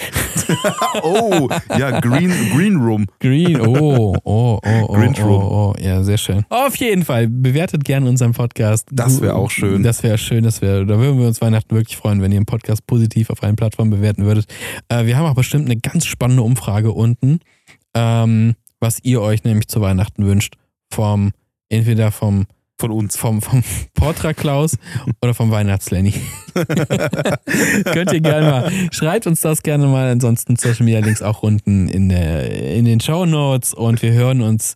oh, ja, Green, Green Room. Green, oh, oh, oh, oh, Grinch oh, Room. oh, ja, sehr schön. Auf jeden Fall, bewertet gerne unseren Podcast. Das wär auch schön. Das wäre schön, das wäre, da würden wir uns Weihnachten wirklich freuen, wenn ihr den Podcast positiv auf allen Plattformen bewerten würdet. Äh, wir haben auch bestimmt eine ganz spannende Umfrage unten, ähm, was ihr euch nämlich zu Weihnachten wünscht. Vom, entweder vom, Von uns. vom, vom Portra Klaus oder vom Weihnachtslenny. Könnt ihr gerne mal, schreibt uns das gerne mal, ansonsten Social Media Links auch unten in, der, in den Show Notes und wir hören uns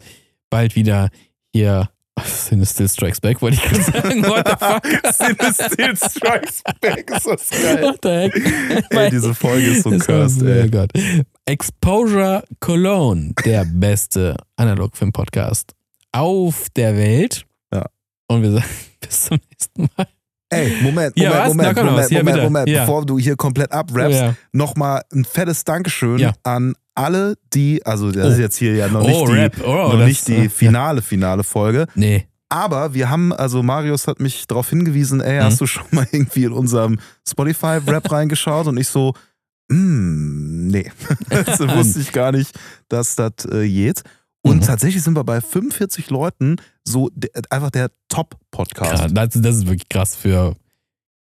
bald wieder hier. Sinister Strikes Back, wollte ich gerade sagen. What the fuck? Still Strikes Back ist das geil. What the heck? Ey, diese Folge ist so cursed, ey. Oh Gott. Exposure Cologne, der beste Analogfilm-Podcast auf der Welt. Ja. Und wir sagen bis zum nächsten Mal. Ey, Moment, Ja, Moment, was? Moment, Moment, was. Ja, Moment. Moment, Ja. bevor du hier komplett abrappst, Ja. nochmal ein fettes Dankeschön Ja. an alle, die, also das Oh. ist jetzt hier ja noch Oh, nicht die, Rap. Oh, noch nicht die finale, finale Folge, Nee. aber wir haben, also Marius hat mich darauf hingewiesen, ey, Mhm. hast du schon mal irgendwie in unserem Spotify-Rap reingeschaut und ich so, mm, nee, das wusste ich gar nicht, dass das äh, geht. Und Mhm. tatsächlich sind wir bei 45 Leuten so einfach der Top-Podcast. Ja, das, das ist wirklich krass für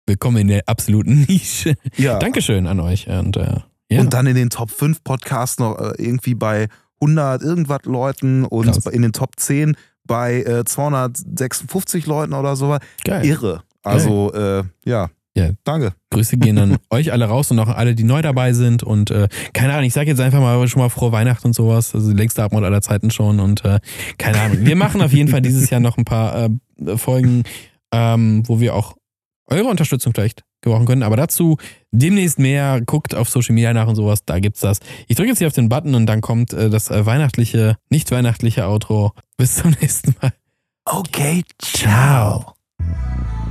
Willkommen in der absoluten Nische. Ja. Dankeschön an euch. Und, äh, ja. Und dann in den Top 5 Podcasts noch äh, irgendwie bei 100 irgendwas Leuten und Krass. in den Top 10 bei äh, 256 Leuten oder so. Geil. Irre. Also, äh, ja. Ja. Danke. Grüße gehen an euch alle raus und auch alle, die neu dabei sind. Und äh, keine Ahnung, ich sage jetzt einfach mal schon mal frohe Weihnachten und sowas. Also die längste Abmord aller Zeiten schon. Und äh, keine Ahnung. Wir machen auf jeden Fall dieses Jahr noch ein paar äh, Folgen, ähm, wo wir auch eure Unterstützung vielleicht gebrauchen können. Aber dazu demnächst mehr. Guckt auf Social Media nach und sowas. Da gibt's das. Ich drücke jetzt hier auf den Button und dann kommt äh, das äh, weihnachtliche, nicht weihnachtliche Outro. Bis zum nächsten Mal. Okay, Ciao. ciao.